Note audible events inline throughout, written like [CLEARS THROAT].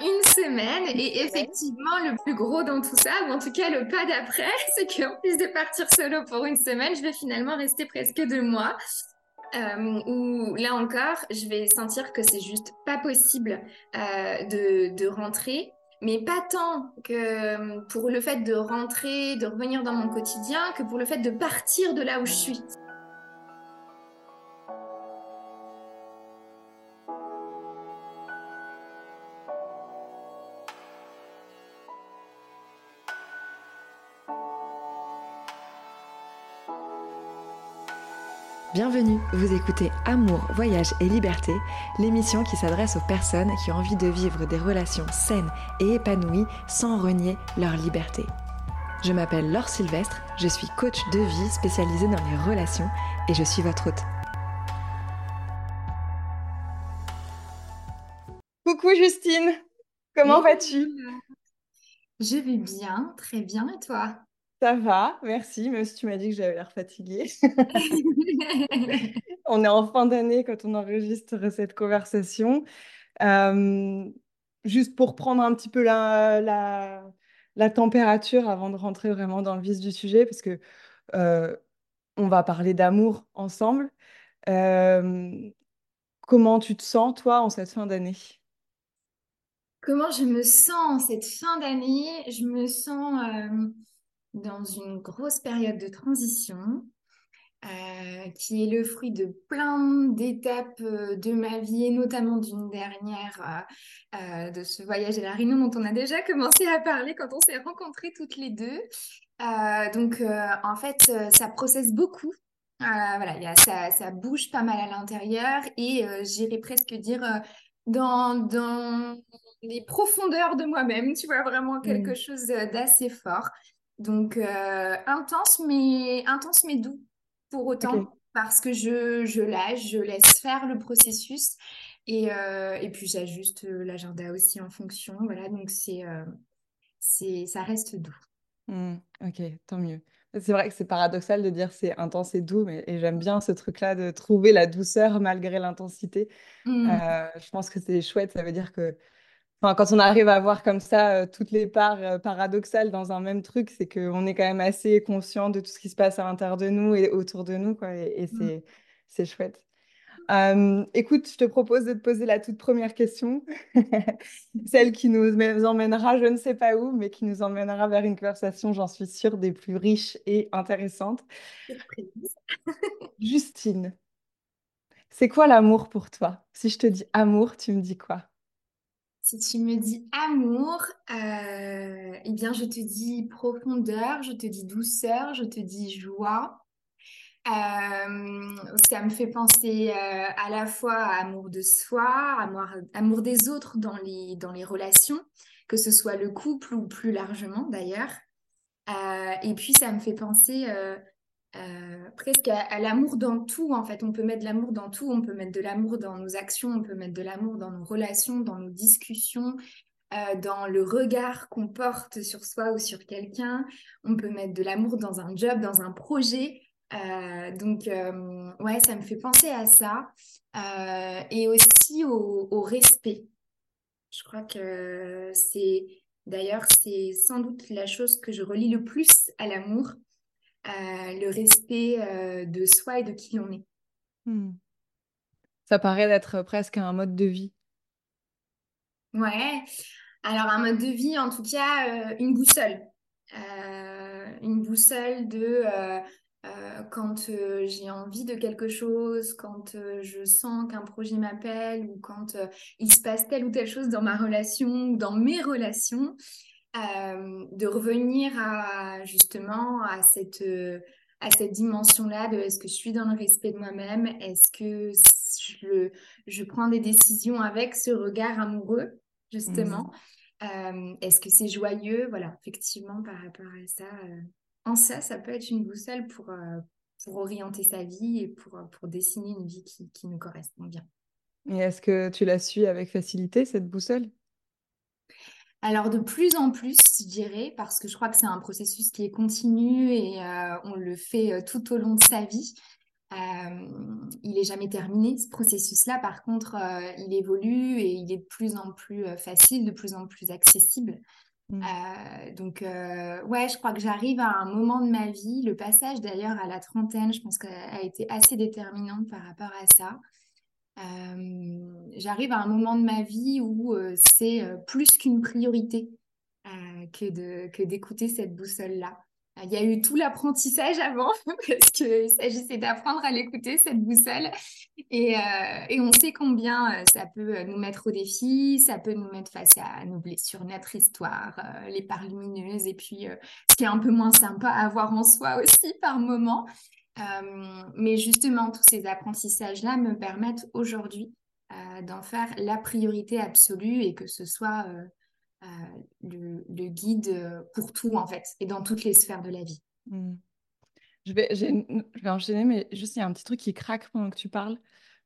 une semaine. Et effectivement, le plus gros dans tout ça, ou en tout cas le pas d'après, [LAUGHS] c'est qu'en plus de partir solo pour une semaine, je vais finalement rester presque deux mois. Euh, où là encore, je vais sentir que c'est juste pas possible euh, de, de, rentrer, mais pas tant que pour le fait de rentrer, de revenir dans mon quotidien, que pour le fait de partir de là où je suis. Bienvenue, vous écoutez Amour, Voyage et Liberté, l'émission qui s'adresse aux personnes qui ont envie de vivre des relations saines et épanouies sans renier leur liberté. Je m'appelle Laure Sylvestre, je suis coach de vie spécialisée dans les relations et je suis votre hôte. Coucou Justine, comment vas-tu? Je vais bien, très bien et toi? Ça va, merci, même si tu m'as dit que j'avais l'air fatiguée. [LAUGHS] on est en fin d'année quand on enregistre cette conversation. Euh, juste pour prendre un petit peu la, la, température avant de rentrer vraiment dans le vif du sujet, parce que euh, on va parler d'amour ensemble. Euh, comment tu te sens, toi, en cette fin d'année? Comment je me sens en cette fin d'année? Je me sens dans une grosse période de transition euh, qui est le fruit de plein d'étapes euh, de ma vie et notamment d'une dernière euh, de ce voyage à la Réunion dont on a déjà commencé à parler quand on s'est rencontrées toutes les deux. donc en fait ça processe beaucoup. voilà, y a, ça, ça, bouge pas mal à l'intérieur et j'irais presque dire dans, dans les profondeurs de moi-même, tu vois, vraiment quelque mmh. chose d'assez fort. Donc, euh, intense, mais, intense, mais doux pour autant, parce que je, je lâche, je laisse faire le processus. Et, euh, et puis, j'ajuste euh, l'agenda aussi en fonction. Voilà, donc c'est, c'est, ça reste doux. Mmh, ok, tant mieux. C'est vrai que c'est paradoxal de dire c'est intense et doux, mais et j'aime bien ce truc-là de trouver la douceur malgré l'intensité. Mmh. je pense que c'est chouette, ça veut dire que quand on arrive à voir comme ça euh, toutes les parts euh, paradoxales dans un même truc, c'est qu'on est quand même assez conscient de tout ce qui se passe à l'intérieur de nous et autour de nous, quoi, et, mmh. c'est chouette. écoute, je te propose de te poser la toute première question, [LAUGHS] celle qui nous emmènera je ne sais pas où, mais qui nous emmènera vers une conversation, j'en suis sûre, des plus riches et intéressantes. [LAUGHS] Justine, c'est quoi l'amour pour toi? Si je te dis amour, tu me dis quoi? Si tu me dis amour, euh, eh bien, je te dis profondeur, je te dis douceur, je te dis joie. Euh, ça me fait penser euh, à la fois à amour de soi, amour, amour des autres dans les, dans les relations, que ce soit le couple ou plus largement d'ailleurs. et puis, ça me fait penser euh, presque à, l'amour dans tout, en fait. On peut mettre de l'amour dans tout, on peut mettre de l'amour dans nos actions, on peut mettre de l'amour dans nos relations, dans nos discussions, euh, dans le regard qu'on porte sur soi ou sur quelqu'un. On peut mettre de l'amour dans un job, dans un projet. Euh, donc, ouais, ça me fait penser à ça. et aussi au, au respect. Je crois que c'est, d'ailleurs, c'est sans doute la chose que je relie le plus à l'amour le respect euh, de soi et de qui on est. Hmm. Ça paraît d'être presque un mode de vie. Ouais, alors un mode de vie, en tout cas, euh, une boussole. Euh, une boussole de quand j'ai envie de quelque chose, quand je sens qu'un projet m'appelle ou quand il se passe telle ou telle chose dans ma relation ou dans mes relations. Euh, de revenir à justement à cette, à cette dimension-là de est-ce que je suis dans le respect de moi-même, est-ce que je, je, prends des décisions avec ce regard amoureux, justement, mmh. euh, est-ce que c'est joyeux, voilà, effectivement, par rapport à ça. Euh, en ça, ça peut être une boussole pour, pour orienter sa vie et pour, pour dessiner une vie qui, qui nous correspond bien. Et est-ce que tu la suis avec facilité, cette boussole? Alors de plus en plus, je dirais, parce que je crois que c'est un processus qui est continu et euh, on le fait euh, tout au long de sa vie. il est jamais terminé, ce processus-là. Par contre, il évolue et il est de plus en plus facile, de plus en plus accessible. Mmh. donc, ouais, je crois que j'arrive à un moment de ma vie, le passage d'ailleurs à la trentaine, je pense qu'a été assez déterminant par rapport à ça. J'arrive à un moment de ma vie où c'est plus qu'une priorité que d'écouter cette boussole-là. Il y a eu tout l'apprentissage avant [LAUGHS] parce qu'il s'agissait d'apprendre à l'écouter, cette boussole. Et, euh, et, on sait combien euh, ça peut nous mettre au défi, ça peut nous mettre face à nos blessures, notre histoire, euh, les parts lumineuses et puis ce qui est un peu moins sympa à avoir en soi aussi par moment. Mais justement, tous ces apprentissages-là me permettent aujourd'hui d'en faire la priorité absolue et que ce soit le, guide euh, pour tout, en fait, et dans toutes les sphères de la vie. Hmm. Je, vais, enchaîner, mais juste, il y a un petit truc qui craque pendant que tu parles.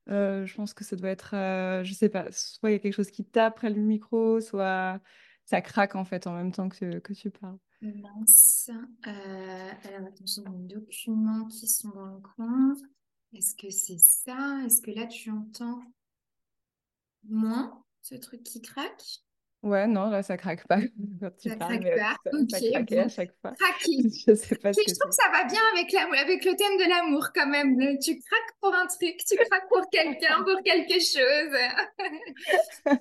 Euh, je pense que ça doit être, euh, je sais pas, soit il y a quelque chose qui tape près du micro, soit ça craque en fait en même temps que, que tu parles. Mince. alors attention, les documents qui sont dans le coin. Est-ce que c'est ça? Est-ce que là tu entends moins ce truc qui craque? Ouais, non, là, ça craque pas [LAUGHS] quand tu ça parles, craque pas. ça, ok, ça craquait à chaque fois. [LAUGHS] Je sais pas ce que Je trouve que ça va bien avec, la, avec le thème de l'amour quand même. Tu craques pour un truc, tu craques pour quelqu'un, [LAUGHS] pour quelque chose.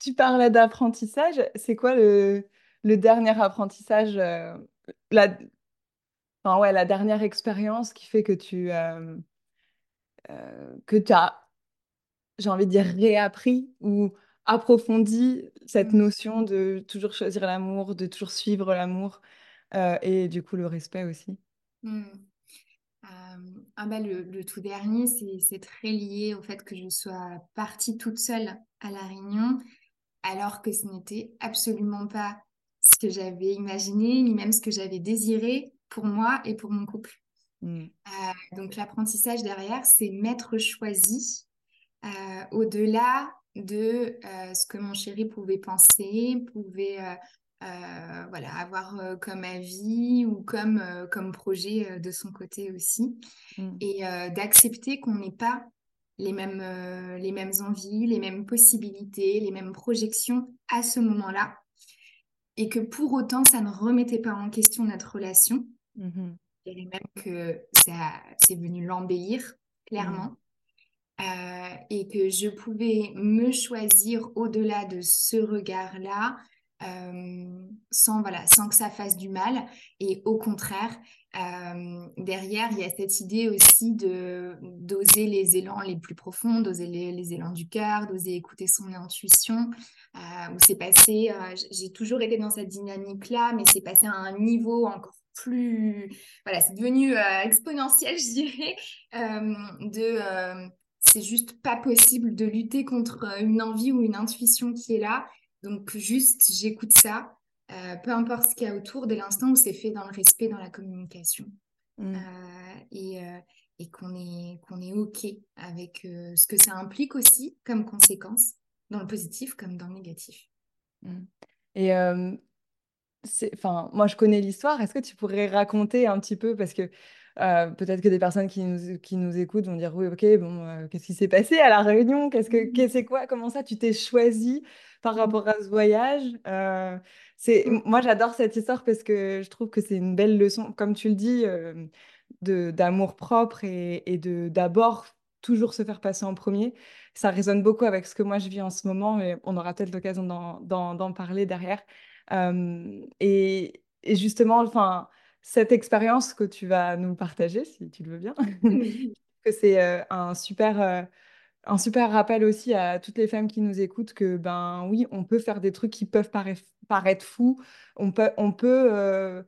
tu parlais d'apprentissage. C'est quoi le, le dernier apprentissage, euh, la, enfin, ouais, la dernière expérience qui fait que tu, euh, euh, que tu as, j'ai envie de dire, réappris ou approfondit cette mmh. notion de toujours choisir l'amour, de toujours suivre l'amour et du coup le respect aussi. Mmh. ah bah le, tout dernier, c'est très lié au fait que je sois partie toute seule à La Réunion, alors que ce n'était absolument pas ce que j'avais imaginé, ni même ce que j'avais désiré pour moi et pour mon couple. Mmh. Euh, donc l'apprentissage derrière, c'est m'être choisi euh, au-delà de euh, ce que mon chéri pouvait penser, pouvait voilà, avoir comme avis ou comme, comme projet de son côté aussi. Mm. Et d'accepter qu'on n'ait pas les mêmes, les mêmes envies, les mêmes possibilités, les mêmes projections à ce moment-là. Et que pour autant, ça ne remettait pas en question notre relation. Mm-hmm. Dirais même que ça, c'est venu l'embellir, clairement. Mm. Euh, et que je pouvais me choisir au-delà de ce regard-là euh, sans, voilà, sans que ça fasse du mal. Et au contraire, euh, derrière, il y a cette idée aussi de d'oser les élans les plus profonds, d'oser les, élans du cœur, d'oser écouter son intuition. où c'est passé, j'ai toujours été dans cette dynamique-là, mais c'est passé à un niveau encore plus, voilà, c'est devenu exponentiel, [LAUGHS] je dirais, de c'est juste pas possible de lutter contre euh, une envie ou une intuition qui est là. Donc juste, j'écoute ça, euh, peu importe ce qu'il y a autour, dès l'instant où c'est fait dans le respect, dans la communication. Mm. Euh, et, et qu'on est, qu'on est OK avec ce que ça implique aussi comme conséquence, dans le positif comme dans le négatif. Mm. Et enfin, moi, je connais l'histoire. Est-ce que tu pourrais raconter un petit peu, parce que euh, peut-être que des personnes qui nous, qui nous écoutent vont dire oui, ok, bon, euh, qu'est-ce qui s'est passé à la réunion? Qu'est-ce que mmh. c'est quoi? Comment ça tu t'es choisi par rapport à ce voyage? Euh, C'est moi j'adore cette histoire parce que je trouve que c'est une belle leçon, comme tu le dis, d'amour propre et, et de d'abord toujours se faire passer en premier. Ça résonne beaucoup avec ce que moi je vis en ce moment, et on aura peut-être l'occasion d'en parler derrière. et, et justement, enfin cette expérience que tu vas nous partager, si tu le veux bien. [LAUGHS] que c'est euh, un super euh, un super rappel aussi à toutes les femmes qui nous écoutent que ben oui, on peut faire des trucs qui peuvent paraître fous, on peut on peut euh,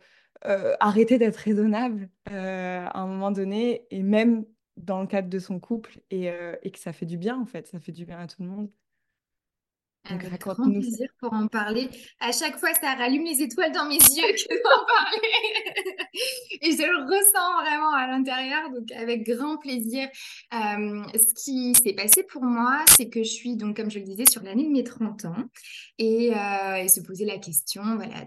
arrêter d'être raisonnable à un moment donné et même dans le cadre de son couple et, et, que ça fait du bien en fait, ça fait du bien à tout le monde. Avec grand plaisir pour en parler. À chaque fois, ça rallume les étoiles dans mes yeux [LAUGHS] que d'en parler. Et je le ressens vraiment à l'intérieur, donc avec grand plaisir. Euh, ce qui s'est passé pour moi, c'est que je suis, donc, comme je le disais, sur l'année de mes 30 ans et, euh, se poser la question voilà,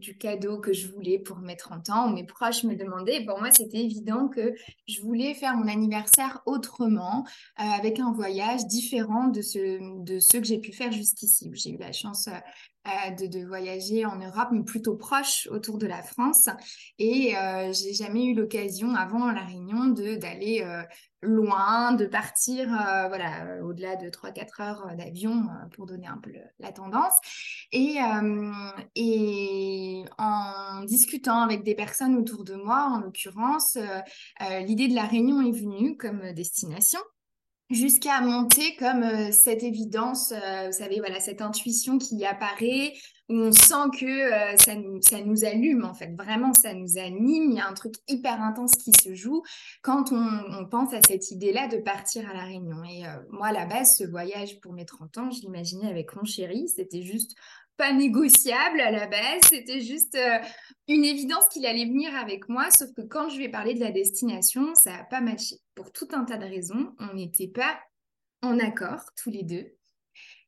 du cadeau que je voulais pour mes 30 ans. Mes proches me demandaient. Pour moi, c'était évident que je voulais faire mon anniversaire autrement, euh, avec un voyage différent de, ce, de ceux que j'ai pu faire jusqu'à ici. J'ai eu la chance euh, de, voyager en Europe, mais plutôt proche autour de la France. Et euh, j'ai jamais eu l'occasion avant la Réunion d'aller euh, loin, de partir voilà au-delà de 3-4 heures d'avion pour donner un peu la tendance. Et en discutant avec des personnes autour de moi, en l'occurrence, l'idée de la Réunion est venue comme destination jusqu'à monter comme euh, cette évidence, euh, vous savez, voilà, cette intuition qui apparaît, où on sent que euh, ça, nous, ça nous allume, en fait. Vraiment, ça nous anime. Il y a un truc hyper intense qui se joue quand on, pense à cette idée-là de partir à La Réunion. Et moi, à la base, ce voyage pour mes 30 ans, je l'imaginais avec mon chéri. C'était juste pas négociable à la base. C'était juste euh, une évidence qu'il allait venir avec moi. Sauf que quand je lui ai parlé de la destination, ça n'a pas matché. Pour tout un tas de raisons, on n'était pas en accord tous les deux.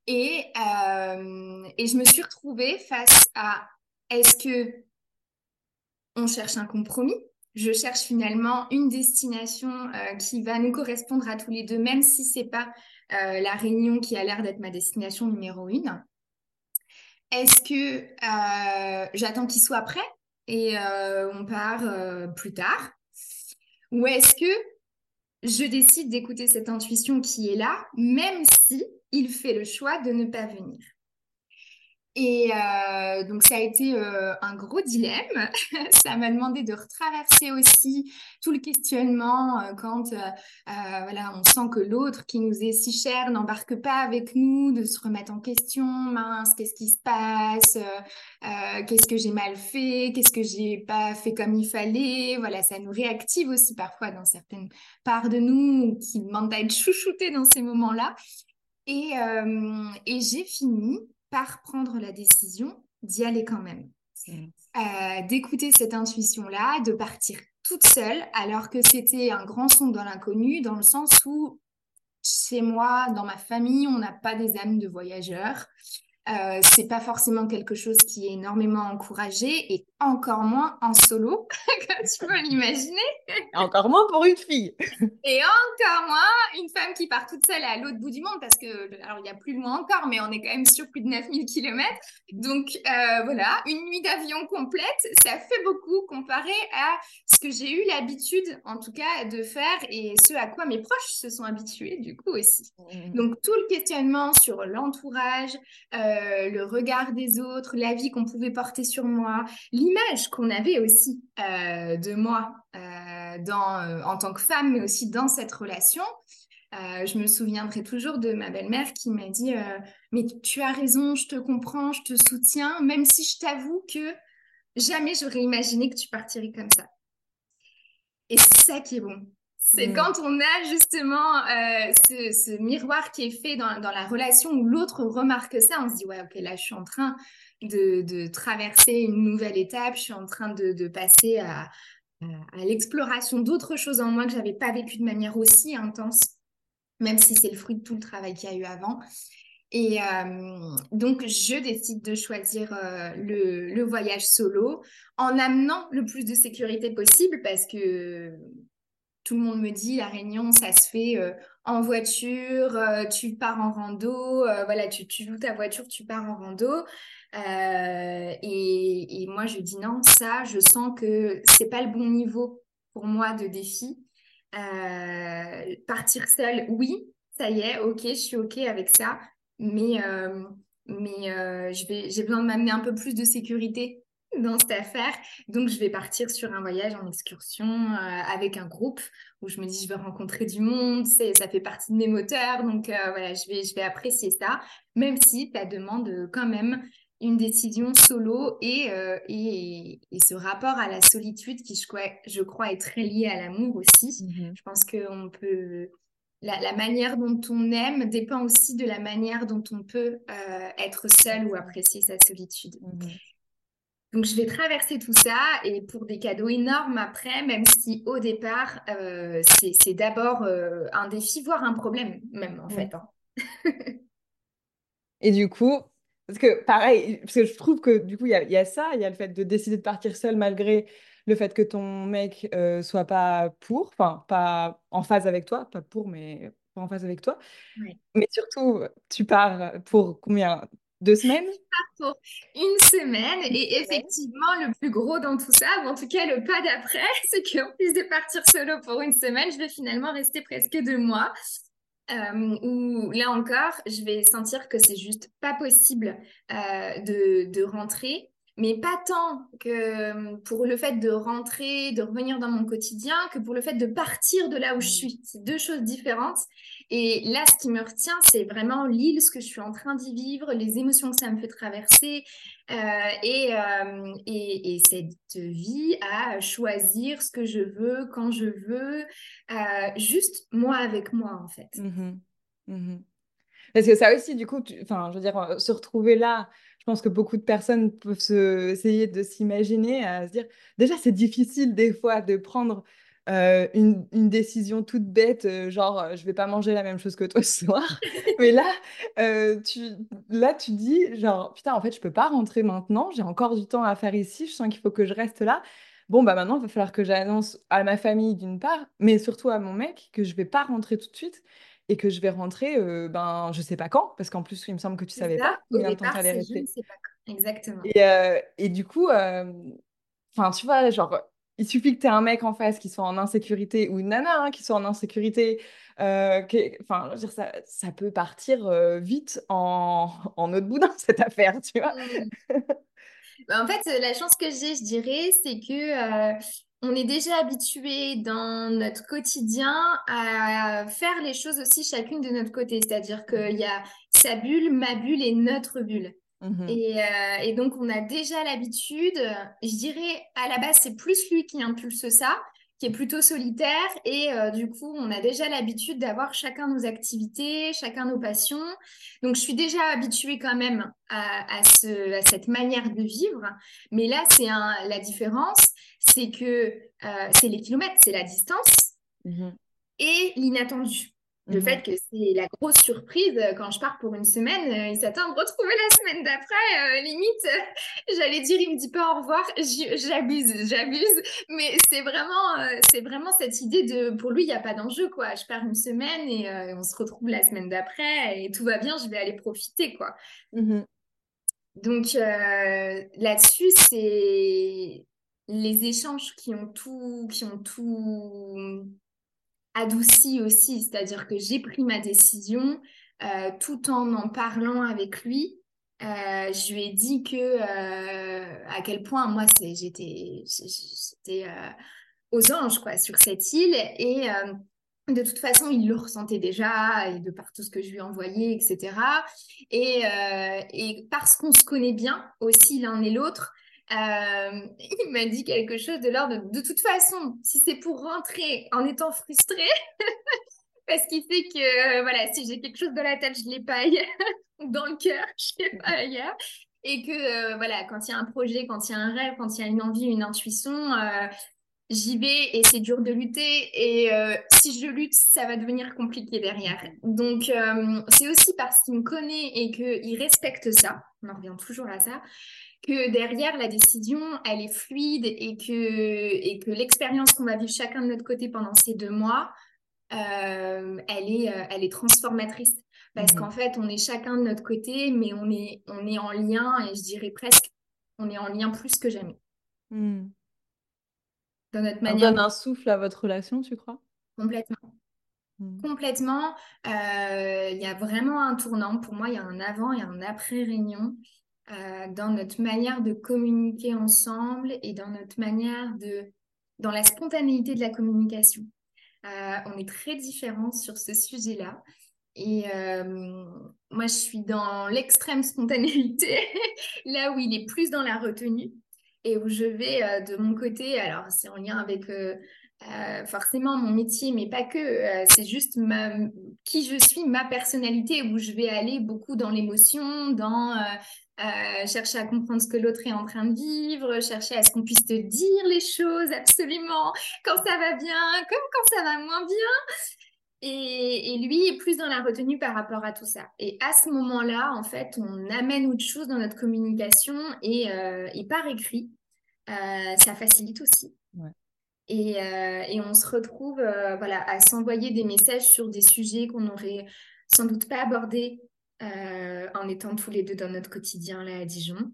Et, euh, et je me suis retrouvée face à est-ce que on cherche un compromis? Je cherche finalement une destination euh, qui va nous correspondre à tous les deux, même si c'est pas la Réunion qui a l'air d'être ma destination numéro une. Est-ce que euh, j'attends qu'il soit prêt et euh, on part euh, plus tard? Ou est-ce que je décide d'écouter cette intuition qui est là, même si il fait le choix de ne pas venir? Et euh, donc ça a été euh, un gros dilemme. [LAUGHS] ça m'a demandé de retraverser aussi tout le questionnement euh, quand voilà on sent que l'autre qui nous est si cher n'embarque pas avec nous, de se remettre en question. Mince, qu'est-ce qui se passe? Qu'est-ce que j'ai mal fait? Qu'est-ce que j'ai pas fait comme il fallait? Voilà, ça nous réactive aussi parfois dans certaines parts de nous qui demandent à être chouchoutées dans ces moments-là. Et, et j'ai fini par prendre la décision d'y aller quand même. Euh, d'écouter cette intuition-là, de partir toute seule, alors que c'était un grand son dans l'inconnu, dans le sens où chez moi, dans ma famille, on n'a pas des âmes de voyageurs. Euh, c'est pas forcément quelque chose qui est énormément encouragé et encore moins en solo, [LAUGHS] comme tu peux l'imaginer. encore moins pour une fille. et encore moins une femme qui part toute seule à l'autre bout du monde parce que, alors il y a plus loin encore, mais on est quand même sur plus de 9000 km. Donc euh, voilà, une nuit d'avion complète, ça fait beaucoup comparé à ce que j'ai eu l'habitude, en tout cas, de faire et ce à quoi mes proches se sont habitués du coup aussi. Mmh. Donc tout le questionnement sur l'entourage, euh, euh, le regard des autres, la vie qu'on pouvait porter sur moi, l'image qu'on avait aussi euh, de moi euh, en tant que femme, mais aussi dans cette relation. je me souviendrai toujours de ma belle-mère qui m'a dit Mais tu as raison, je te comprends, je te soutiens, même si je t'avoue que jamais j'aurais imaginé que tu partirais comme ça. Et c'est ça qui est bon. C'est mm. quand on a justement euh, ce, miroir qui est fait dans, la relation où l'autre remarque ça, on se dit ouais ok là je suis en train de, traverser une nouvelle étape, je suis en train de, passer à, l'exploration d'autres choses en moi que j'avais pas vécu de manière aussi intense, même si c'est le fruit de tout le travail qu'il y a eu avant. Et euh, donc, je décide de choisir euh, le, le, voyage solo en amenant le plus de sécurité possible parce que tout le monde me dit la réunion, ça se fait euh, en voiture, euh, tu pars en rando, euh, voilà, tu, loues ta voiture, tu pars en rando. Et, moi, je dis non, ça, je sens que c'est pas le bon niveau pour moi de défi. partir seule, oui, ça y est, ok, je suis ok avec ça, mais, mais j'ai besoin de m'amener un peu plus de sécurité dans cette affaire. Donc, je vais partir sur un voyage en excursion euh, avec un groupe où je me dis, je vais rencontrer du monde, ça fait partie de mes moteurs. Donc, euh, voilà, je vais, je vais apprécier ça, même si ça demande quand même une décision solo et, euh, et, et, ce rapport à la solitude qui, je crois, je crois est très lié à l'amour aussi. Mm-hmm. Je pense qu'on peut la, manière dont on aime dépend aussi de la manière dont on peut être seul ou apprécier sa solitude. Mmh donc, je vais traverser tout ça et pour des cadeaux énormes après, même si au départ, euh, c'est d'abord euh, un défi, voire un problème même en fait. Hein. et du coup, parce que pareil, parce que je trouve que du coup, il y, a ça, il y a le fait de décider de partir seul malgré le fait que ton mec euh, soit pas pour, enfin, pas en phase avec toi, pas pour, mais pas en phase avec toi. Mais surtout, tu pars pour combien? Deux semaines? Pour une semaine. Et effectivement, le plus gros dans tout ça, ou en tout cas le pas d'après, [LAUGHS] c'est qu'en plus de partir solo pour une semaine, je vais finalement rester presque deux mois. Euh, où là encore, je vais sentir que c'est juste pas possible euh, de, de rentrer mais pas tant que euh, pour le fait de rentrer, de revenir dans mon quotidien, que pour le fait de partir de là où je suis. C'est deux choses différentes. Et là, ce qui me retient, c'est vraiment l'île, ce que je suis en train d'y vivre, les émotions que ça me fait traverser euh, et, euh, et, cette vie à choisir ce que je veux, quand je veux, juste moi avec moi, en fait. Mmh mmh Parce que ça aussi, du coup, enfin, je veux dire, se retrouver là je pense que beaucoup de personnes peuvent se, essayer de s'imaginer, à se dire, déjà, c'est difficile des fois de prendre euh, une, décision toute bête, euh, genre, euh, je vais pas manger la même chose que toi [LAUGHS] ce soir. [LAUGHS] Mais là, tu, là, tu dis, genre, putain, en fait, je peux pas rentrer maintenant, j'ai encore du temps à faire ici, je sens qu'il faut que je reste là. Bon, bah maintenant, il va falloir que j'annonce à ma famille d'une part, mais surtout à mon mec que je vais pas rentrer tout de suite et que je vais rentrer, euh, ben, je sais pas quand, parce qu'en plus, il me semble que tu savais pas combien de temps allais rester. sais pas Exactement. Et, euh, et du coup, euh, enfin, tu vois, genre, il suffit que tu aies un mec en face qui soit en insécurité ou une nana hein, qui soit en insécurité. Enfin, dire, ça, ça peut partir vite en, en autre boudin, [LAUGHS] cette affaire, tu vois. Mmh. Bah, en fait, la chance que j'ai, je dirais, c'est que on est déjà habitué dans notre quotidien à faire les choses aussi chacune de notre côté. C'est-à-dire qu'il y a sa bulle, ma bulle et notre bulle. Mmh euh, et, donc, on a déjà l'habitude, je dirais, à la base, c'est plus lui qui impulse ça, qui est plutôt solitaire. Et euh, du coup, on a déjà l'habitude d'avoir chacun nos activités, chacun nos passions. Donc, je suis déjà habituée quand même à, cette manière de vivre. Mais là, c'est la différence, c'est que euh, c'est les kilomètres, c'est la distance mmh et l'inattendu. Le mmh fait que c'est la grosse surprise euh, quand je pars pour une semaine, euh, il s'attend à me retrouver la semaine d'après. limite, [LAUGHS] j'allais dire, il me dit pas au revoir. J'abuse, j'abuse. Mais c'est vraiment, c'est vraiment cette idée de, pour lui, il n'y a pas d'enjeu, quoi. Je pars une semaine et on se retrouve la semaine d'après et tout va bien, je vais aller profiter, quoi. Mmh Donc là-dessus, c'est les échanges qui ont tout, qui ont tout adouci aussi, c'est-à-dire que j'ai pris ma décision euh, tout en en parlant avec lui. Euh, je lui ai dit que euh, à quel point moi j'étais aux anges sur cette île et de toute façon, il le ressentait déjà, et de par tout ce que je lui ai envoyé, etc. Et, et parce qu'on se connaît bien aussi l'un et l'autre, euh, [LAUGHS] il m'a dit quelque chose de l'ordre de, de toute façon, si c'est pour rentrer en étant frustré, [LAUGHS] parce qu'il sait que euh, voilà, si j'ai quelque chose dans la tête, je l'ai pas ailleurs, [LAUGHS] dans le cœur, je l'ai pas ailleurs, et que euh, voilà, quand il y a un projet, quand il y a un rêve, quand il y a une envie, une intuition, j'y vais et c'est dur de lutter. Et si je lutte, ça va devenir compliqué derrière. Donc c'est aussi parce qu'il me connaît et qu'il respecte ça, on en revient toujours à ça, que derrière la décision, elle est fluide et que, et que l'expérience qu'on va vivre chacun de notre côté pendant ces deux mois, euh, elle, est, euh, elle est transformatrice. Parce qu'en mmh fait, on est chacun de notre côté, mais on est, on est en lien, et je dirais presque, on est en lien plus que jamais. Mmh. Dans notre manière. Ça donne un souffle à votre relation, tu crois? Complètement. Mmh. Complètement. Euh, il y a vraiment un tournant. Pour moi, il y a un avant et un après réunion. Euh, dans notre manière de communiquer ensemble et dans notre manière de, dans la spontanéité de la communication. Euh, on est très différents sur ce sujet-là. Et euh, moi, je suis dans l'extrême spontanéité, [LAUGHS] là où il est plus dans la retenue et où je vais de mon côté, alors c'est en lien avec forcément mon métier, mais pas que. C'est juste qui je suis, ma personnalité, où je vais aller beaucoup dans l'émotion, dans euh, chercher à comprendre ce que l'autre est en train de vivre, chercher à ce qu'on puisse te dire les choses absolument quand ça va bien, comme quand ça va moins bien. Et, et, lui est plus dans la retenue par rapport à tout ça. Et à ce moment-là, en fait, on amène autre chose dans notre communication et, et par écrit, ça facilite aussi. Ouais. Et, euh, et, on se retrouve euh, voilà, à s'envoyer des messages sur des sujets qu'on n'aurait sans doute pas abordés euh, en étant tous les deux dans notre quotidien là à Dijon.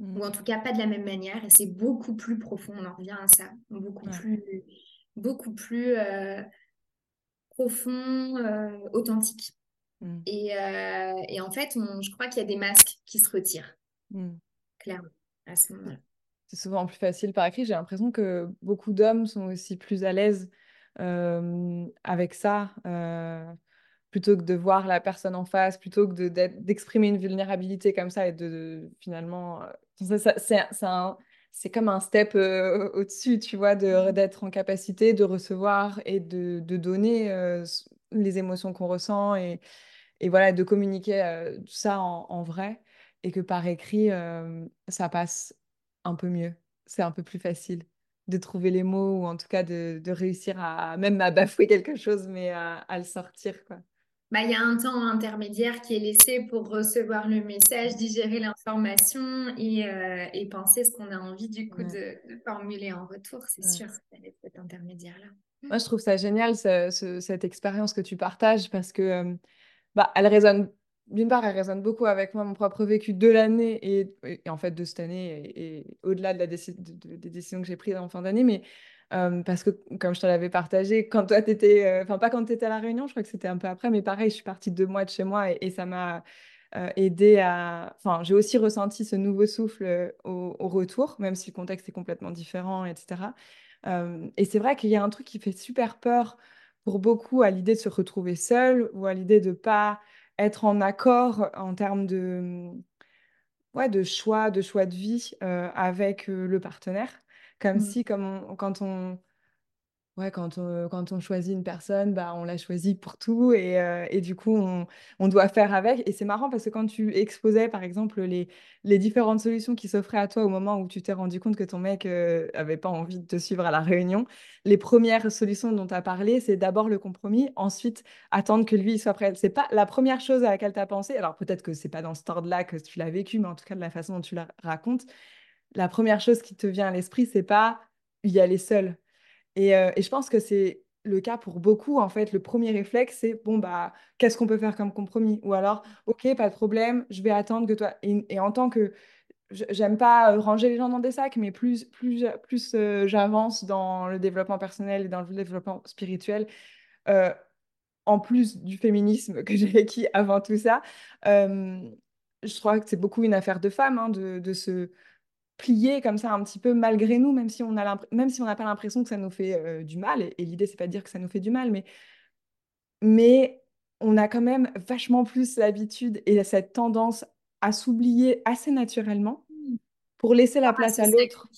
Mmh. Ou en tout cas pas de la même manière. Et c'est beaucoup plus profond, on en revient à ça. Beaucoup plus, beaucoup plus profond, authentique. Mmh. Et, et, en fait, je crois qu'il y a des masques qui se retirent. Mmh. Clairement, à ce moment-là c'est souvent plus facile par écrit. J'ai l'impression que beaucoup d'hommes sont aussi plus à l'aise euh, avec ça, euh, plutôt que de voir la personne en face, plutôt que d'exprimer une vulnérabilité comme ça et de, finalement, euh, c'est comme un step au-dessus, tu vois, mmh d'être en capacité de recevoir et de, de donner les émotions qu'on ressent et, et, voilà, de communiquer tout ça en, en, vrai et que par écrit, ça passe un peu mieux. C'est un peu plus facile de trouver les mots ou en tout cas de, réussir à même à bafouer quelque chose, mais à, le sortir. quoi. Bah, il y a un temps intermédiaire qui est laissé pour recevoir le message, digérer l'information et, euh, et, penser ce qu'on a envie du coup de, formuler en retour. C'est sûr, cet intermédiaire-là. Moi, je trouve ça génial, cette expérience que tu partages parce que euh, bah, elle résonne d'une part, elle résonne beaucoup avec moi, mon propre vécu de l'année et, en fait de cette année et, au-delà de la des décisions que j'ai prises en fin d'année, mais euh, parce que comme je te l'avais partagé, quand toi t'étais, euh, enfin pas quand tu étais à la Réunion, je crois que c'était un peu après, mais pareil, je suis partie deux mois de chez moi et, ça m'a euh, aidé à, enfin j'ai aussi ressenti ce nouveau souffle au, au, retour, même si le contexte est complètement différent, etc. et c'est vrai qu'il y a un truc qui fait super peur pour beaucoup à l'idée de se retrouver seul ou à l'idée de pas être en accord en termes de, ouais, de choix, de choix de vie euh, avec euh, le partenaire. Comme mmh. si, comme quand on Ouais, quand on, quand on choisit une personne, bah, on l'a choisie pour tout et, euh, et du coup, on, on, doit faire avec. Et c'est marrant parce que quand tu exposais, par exemple, les, les différentes solutions qui s'offraient à toi au moment où tu t'es rendu compte que ton mec n'avait avait pas envie de te suivre à la réunion, les premières solutions dont tu as parlé, c'est d'abord le compromis, ensuite attendre que lui soit prêt. C'est pas la première chose à laquelle tu as pensé. Alors peut-être que c'est pas dans ce ordre-là que tu l'as vécu, mais en tout cas de la façon dont tu la racontes, la première chose qui te vient à l'esprit, c'est pas y aller seul euh, et, je pense que c'est le cas pour beaucoup. En fait, le premier réflexe, c'est bon, bah, qu'est-ce qu'on peut faire comme compromis? Ou alors, ok, pas de problème, je vais attendre que toi. Et, en tant que. J'aime pas euh, ranger les gens dans des sacs, mais plus, plus, plus euh, j'avance dans le développement personnel et dans le développement spirituel, en plus du féminisme que j'ai acquis avant tout ça, je crois que c'est beaucoup une affaire de femmes, hein, de, de se plier comme ça un petit peu malgré nous, même si on a même si on n'a pas l'impression que ça nous fait euh, du mal. Et, l'idée, c'est pas de dire que ça nous fait du mal, mais, mais on a quand même vachement plus l'habitude et cette tendance à s'oublier assez naturellement pour laisser la place à l'autre.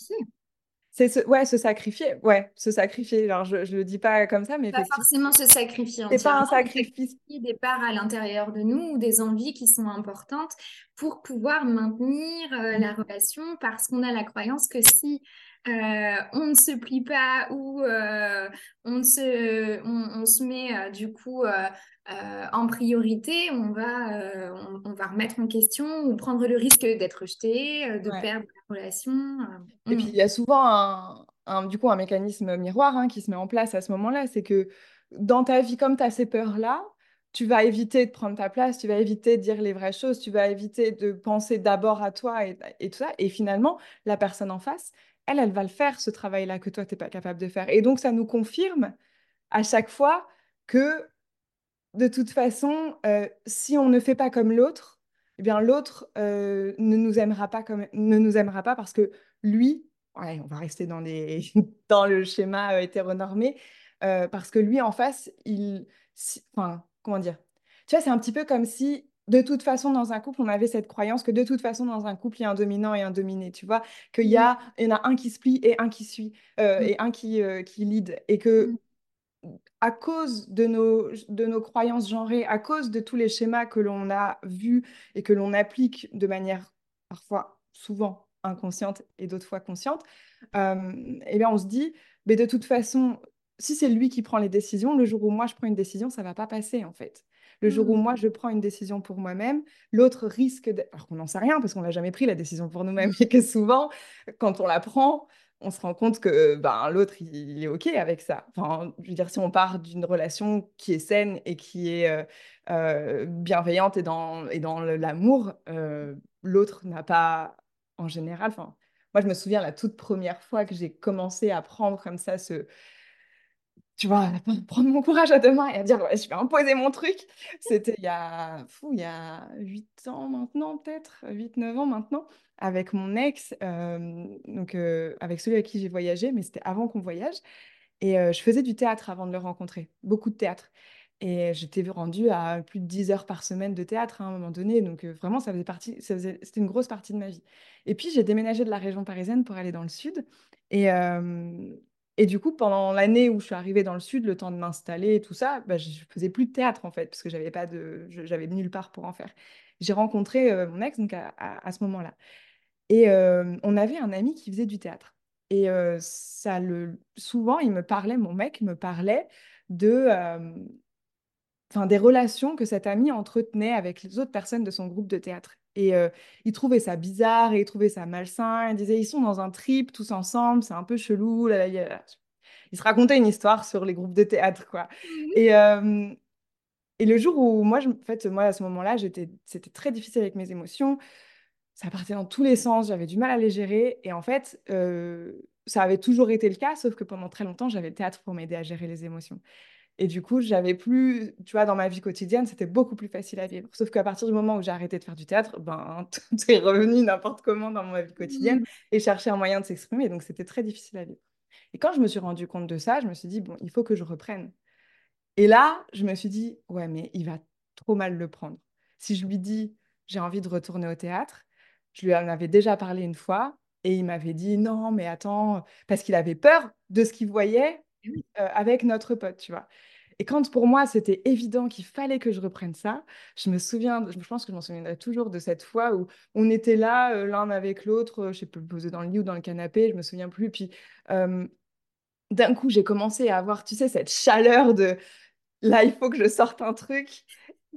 C'est ouais, se sacrifier, ouais, se sacrifier. Alors je, ne le dis pas comme ça, mais pas forcément se sacrifier. C'est pas un sacrifice. Des parts à l'intérieur de nous ou des envies qui sont importantes pour pouvoir maintenir euh, la relation parce qu'on a la croyance que si euh, on ne se plie pas ou euh, on, se, on, se met du coup en priorité, on va, on, va remettre en question ou prendre le risque d'être rejeté, de perdre la relation. Et puis il y a souvent un, du coup un mécanisme miroir hein, qui se met en place à ce moment-là, c'est que dans ta vie, comme tu as ces peurs-là, tu vas éviter de prendre ta place, tu vas éviter de dire les vraies choses, tu vas éviter de penser d'abord à toi et, tout ça. Et finalement, la personne en face, elle, elle va le faire, ce travail-là que toi, tu n'es pas capable de faire. Et donc, ça nous confirme à chaque fois que, de toute façon, euh, si on ne fait pas comme l'autre, eh bien, l'autre euh, ne nous aimera pas comme ne nous aimera pas parce que lui, ouais, on va rester dans les [LAUGHS] dans le schéma euh, hétéronormé, parce que lui en face, il, enfin, comment dire? Tu vois, c'est un petit peu comme si de toute façon, dans un couple, on avait cette croyance que de toute façon, dans un couple, il y a un dominant et un dominé, tu vois, qu'il y, a, il y en a un qui se plie et un qui suit, euh, et un qui, euh, qui lead, et que à cause de nos, de nos croyances genrées, à cause de tous les schémas que l'on a vus et que l'on applique de manière parfois, souvent inconsciente et d'autres fois consciente, euh, eh bien on se dit, mais de toute façon, si c'est lui qui prend les décisions, le jour où moi je prends une décision, ça va pas passer en fait. Le jour où moi je prends une décision pour moi-même, l'autre risque, de... alors qu'on n'en sait rien parce qu'on n'a jamais pris la décision pour nous-mêmes [LAUGHS] et que souvent, quand on la prend, on se rend compte que ben, l'autre, il, est OK avec ça. Enfin, je veux dire, si on part d'une relation qui est saine et qui est euh, euh, bienveillante et dans, et dans l'amour, euh, l'autre n'a pas, en général, enfin, moi, je me souviens la toute première fois que j'ai commencé à prendre comme ça ce, tu vois, [LAUGHS] prendre mon courage à deux mains et à dire, je vais imposer mon truc. C'était il y a, fou, il y a 8 ans maintenant, peut-être, 8-9 ans maintenant, avec mon ex, euh, donc euh, avec celui avec qui j'ai voyagé, mais c'était avant qu'on voyage. Et euh, je faisais du théâtre avant de le rencontrer, beaucoup de théâtre. Et j'étais rendue à plus de 10 heures par semaine de théâtre hein, à un moment donné. Donc vraiment, ça faisait partie, c'était une grosse partie de ma vie. Et puis, j'ai déménagé de la région parisienne pour aller dans le sud. Et, et du coup, pendant l'année où je suis arrivée dans le sud, le temps de m'installer et tout ça, bah, je faisais plus de théâtre en fait, parce que j'avais pas de, j'avais nulle part pour en faire. J'ai rencontré euh, mon ex donc à, ce moment-là, et euh, on avait un ami qui faisait du théâtre. Et euh, ça le, souvent, il me parlait, mon mec me parlait de, enfin, des relations que cet ami entretenait avec les autres personnes de son groupe de théâtre. Et euh, il trouvait ça bizarre et il trouvait ça malsain. Il disait, ils sont dans un trip tous ensemble, c'est un peu chelou. Il se racontait une histoire sur les groupes de théâtre, quoi. Mhm. Et, euh, et le jour où moi, je, en fait, moi, à ce moment-là, j'étais, c'était très difficile avec mes émotions. Ça partait dans tous les sens, j'avais du mal à les gérer. Et en fait, euh, ça avait toujours été le cas, sauf que pendant très longtemps, j'avais le théâtre pour m'aider à gérer les émotions. Et du coup, j'avais plus, tu vois, dans ma vie quotidienne, c'était beaucoup plus facile à vivre. Sauf qu'à partir du moment où j'ai arrêté de faire du théâtre, ben, [LAUGHS] tout est revenu n'importe comment dans ma vie quotidienne mmh. et chercher un moyen de s'exprimer. Donc, c'était très difficile à vivre. Et quand je me suis rendu compte de ça, je me suis dit, bon, il faut que je reprenne. Et là, je me suis dit, ouais, mais il va trop mal le prendre. Si je lui dis, j'ai envie de retourner au théâtre, je lui en avais déjà parlé une fois et il m'avait dit, non, mais attends, parce qu'il avait peur de ce qu'il voyait euh, avec notre pote, tu vois. Et quand pour moi, c'était évident qu'il fallait que je reprenne ça, je me souviens, je pense que je m'en souviendrai toujours de cette fois où on était là, euh, l'un avec l'autre, euh, je sais pas, posé dans le lit ou dans le canapé, je me souviens plus. Puis d'un coup, j'ai commencé à avoir, tu sais, cette chaleur de là, il faut que je sorte un truc.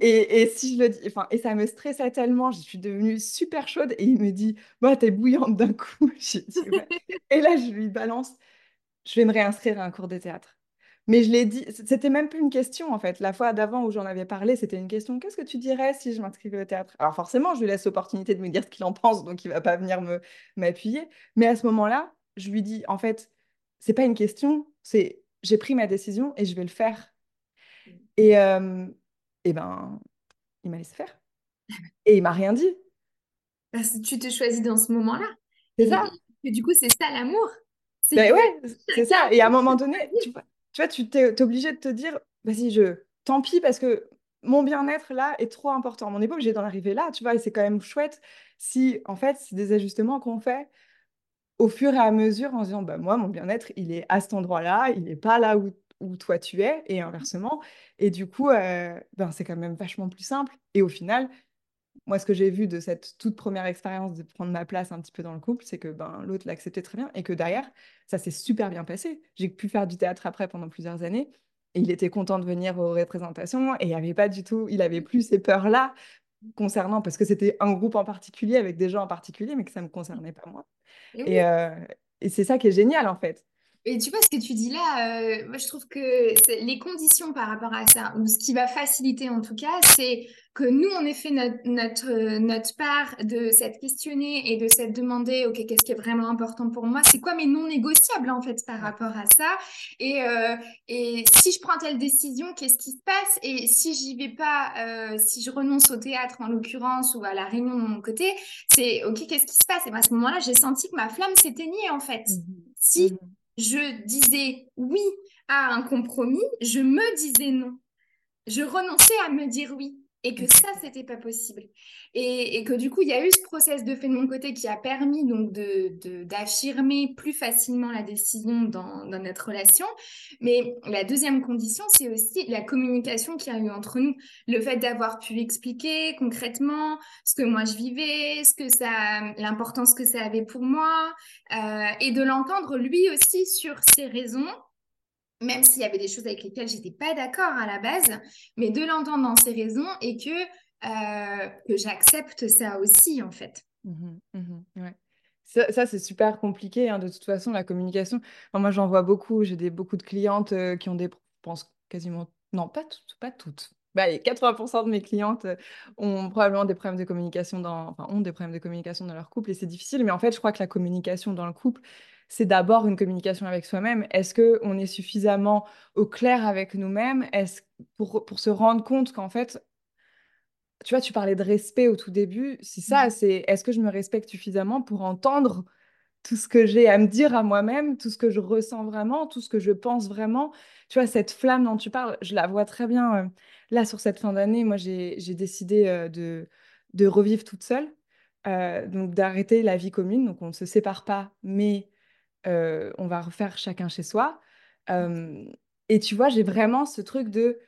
Et, et, si je le dis, enfin, et ça me stressait tellement, je suis devenue super chaude et il me dit, bah, t'es bouillante d'un coup. [LAUGHS] Et là, je lui balance, je vais me réinscrire à un cours de théâtre. Mais je l'ai dit, c'était même plus une question en fait. La fois d'avant où j'en avais parlé, c'était une question qu'est-ce que tu dirais si je m'inscrivais au théâtre? Alors forcément, je lui laisse l'opportunité de me dire ce qu'il en pense, donc il va pas venir me m'appuyer. Mais à ce moment-là, je lui dis en fait, c'est pas une question, c'est j'ai pris ma décision et je vais le faire. Et, euh, et ben, il m'a laissé faire. Et il m'a rien dit. Parce que tu te choisis dans ce moment-là. C'est ça. Et du coup, c'est ça l'amour. Ben ouais, c'est ça. Et à un moment donné, tu vois, tu vois, tu t'es obligé de te dire, vas-y, je, tant pis, parce que mon bien-être là est trop important. On n'est pas obligé d'en arriver là, tu vois, et c'est quand même chouette si, en fait, c'est des ajustements qu'on fait au fur et à mesure en se disant, bah, moi, mon bien-être, il est à cet endroit-là, il n'est pas là où, où, toi tu es, et inversement. Et du coup, euh, ben, c'est quand même vachement plus simple. Et au final, moi, ce que j'ai vu de cette toute première expérience de prendre ma place un petit peu dans le couple, c'est que ben, l'autre l'acceptait très bien et que derrière, ça s'est super bien passé. J'ai pu faire du théâtre après pendant plusieurs années et il était content de venir aux représentations et il avait pas du tout, il avait plus ces peurs-là concernant, parce que c'était un groupe en particulier avec des gens en particulier, mais que ça ne me concernait pas moi. Et, euh, et c'est ça qui est génial en fait. Et tu vois, ce que tu dis là, euh, moi je trouve que les conditions par rapport à ça, ou ce qui va faciliter en tout cas, c'est que nous, on ait fait notre, notre, notre part de s'être questionné et de s'être demandé, OK, qu'est-ce qui est vraiment important pour moi? C'est quoi mes non négociables en fait par rapport à ça? Et, euh, et si je prends telle décision, qu'est-ce qui se passe? Et si j'y vais pas, euh, si je renonce au théâtre en l'occurrence ou à la réunion de mon côté, c'est OK, qu'est-ce qui se passe? Et à ce moment-là, j'ai senti que ma flamme s'éteignait en fait. Mmh si mmh je disais oui à un compromis, je me disais non. Je renonçais à me dire oui. Et que ça, c'était pas possible. Et, que du coup, il y a eu ce process de fait de mon côté qui a permis donc de, d'affirmer plus facilement la décision dans, dans, notre relation. Mais la deuxième condition, c'est aussi la communication qu'il y a eu entre nous. Le fait d'avoir pu expliquer concrètement ce que moi je vivais, ce que ça, l'importance que ça avait pour moi, euh, et de l'entendre lui aussi sur ses raisons même s'il y avait des choses avec lesquelles j'étais pas d'accord à la base, mais de l'entendre dans ses raisons et que, euh, que j'accepte ça aussi, en fait. Mmh mmh ouais. Ça, c'est super compliqué, hein, de toute façon, la communication. moi, j'en vois beaucoup. J'ai beaucoup de clientes euh, qui ont des, je pense quasiment, non, pas toutes, pas toutes. Bah, 80% de mes clientes euh, ont probablement des problèmes de communication dans, enfin, ont des problèmes de communication dans leur couple et c'est difficile. Mais en fait, je crois que la communication dans le couple, c'est d'abord une communication avec soi-même. Est-ce qu'on est suffisamment au clair avec nous-mêmes? Est pour, pour se rendre compte qu'en fait, tu vois, tu parlais de respect au tout début. C'est ça, mmh. c'est est-ce que je me respecte suffisamment pour entendre tout ce que j'ai à me dire à moi-même, tout ce que je ressens vraiment, tout ce que je pense vraiment? Tu vois, cette flamme dont tu parles, je la vois très bien. Euh, là, sur cette fin d'année, moi, j'ai décidé euh, de, de revivre toute seule. Euh, donc d'arrêter la vie commune. Donc on ne se sépare pas, mais euh, on va refaire chacun chez soi. et tu vois, j'ai vraiment ce truc de,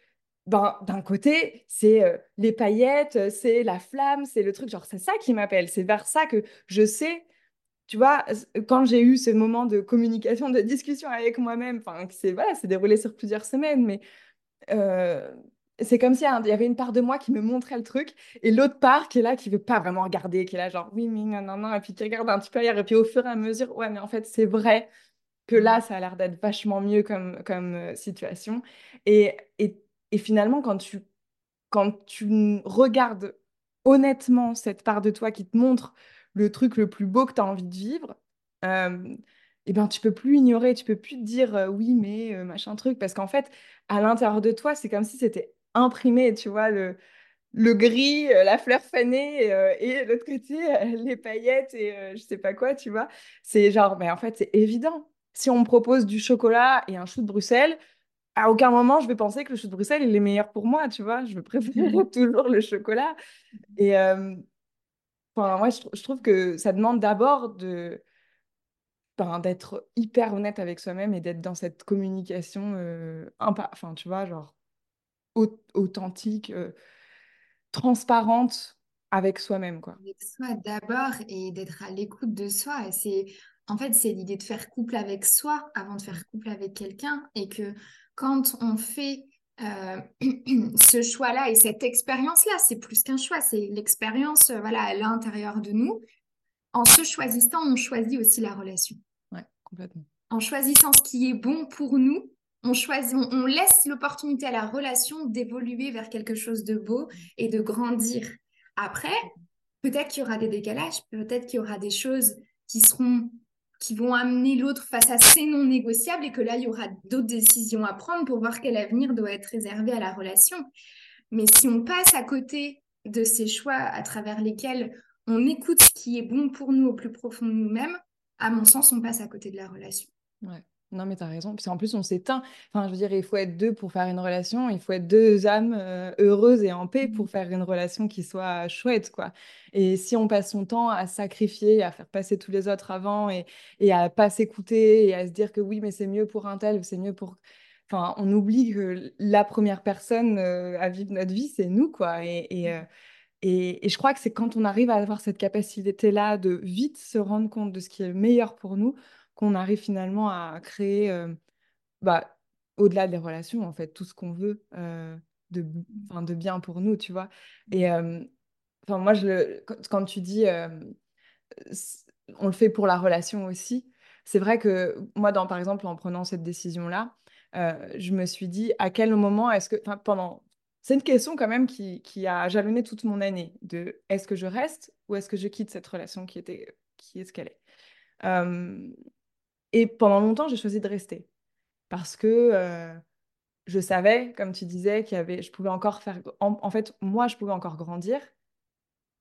ben, d'un côté, c'est euh, les paillettes, c'est la flamme, c'est le truc, genre, c'est ça qui m'appelle, c'est vers ça que je sais, tu vois, quand j'ai eu ce moment de communication, de discussion avec moi-même, enfin, c'est voilà, c'est déroulé sur plusieurs semaines, mais euh, c'est comme s'il y avait une part de moi qui me montrait le truc et l'autre part qui est là, qui veut pas vraiment regarder, qui est là, genre oui, mais non, non, non, et puis qui regarde un petit peu ailleurs, et puis au fur et à mesure, ouais, mais en fait, c'est vrai que là, mm. ça a l'air d'être vachement mieux comme, comme euh, situation. Et, et, et, finalement, quand tu, quand tu regardes honnêtement cette part de toi qui te montre le truc le plus beau que tu as envie de vivre, euh, eh ben, tu peux plus ignorer, tu peux plus te dire euh, oui, mais machin truc, parce qu'en fait, à l'intérieur de toi, c'est comme si c'était imprimé, tu vois, le, le gris, euh, la fleur fanée, euh, et l'autre côté, euh, [LAUGHS] les paillettes et je sais pas quoi, tu vois. C'est genre, mais en fait, c'est évident. Si on me propose du chocolat et un chou de Bruxelles, à aucun moment je vais penser que le chou de Bruxelles il est meilleur pour moi, tu vois. Je mmh. [LAUGHS] [LAUGHS] toujours le chocolat. Et enfin, moi, je, trouve que ça demande d'abord de ben, d'être hyper honnête avec soi-même et d'être dans cette communication, enfin, tu vois, genre authentique, euh, transparente avec soi-même. Quoi. Avec soi d'abord et d'être à l'écoute de soi. Et c'est, en fait, c'est l'idée de faire couple avec soi avant de faire couple avec quelqu'un. Et que quand on fait euh, [CLEARS THROAT] ce choix-là et cette expérience-là, c'est plus qu'un choix, c'est l'expérience euh, voilà, à l'intérieur de nous. En se choisissant, on choisit aussi la relation. Ouais, complètement. En choisissant ce qui est bon pour nous, on choisit, on, laisse l'opportunité à la relation d'évoluer vers quelque chose de beau et de grandir. Après, peut-être qu'il y aura des décalages, peut-être qu'il y aura des choses qui seront qui vont amener l'autre face à ces non négociables et que là, il y aura d'autres décisions à prendre pour voir quel avenir doit être réservé à la relation. Mais si on passe à côté de ces choix à travers lesquels on écoute ce qui est bon pour nous au plus profond de nous-mêmes, à mon sens, on passe à côté de la relation. Non, mais tu as raison. Puis en plus, on s'éteint. Enfin, je veux dire, il faut être deux pour faire une relation. Il faut être deux âmes euh, heureuses et en paix pour mmh. faire une relation qui soit chouette, quoi. Et si on passe son temps à sacrifier, à faire passer tous les autres avant et, et à pas s'écouter et à se dire que oui, mais c'est mieux pour un tel ou c'est mieux pour... Enfin, on oublie que la première personne euh, à vivre notre vie, c'est nous, quoi. Et, et, mmh. euh, et, et, je crois que c'est quand on arrive à avoir cette capacité-là de vite se rendre compte de ce qui est meilleur pour nous, qu'on arrive finalement à créer, euh, bah, au-delà des relations, en fait, tout ce qu'on veut euh, de, de bien pour nous, tu vois. Et euh, enfin, moi, je le, quand, tu dis on le fait pour la relation aussi, c'est vrai que moi, dans, par exemple, en prenant cette décision-là, je me suis dit à quel moment est-ce que, pendant, c'est une question quand même qui, qui, a jalonné toute mon année de est-ce que je reste ou est-ce que je quitte cette relation qui était qui est ce qu'elle est? Et pendant longtemps, j'ai choisi de rester parce que euh, je savais, comme tu disais, qu'il y avait, je pouvais encore faire. En, fait, moi, je pouvais encore grandir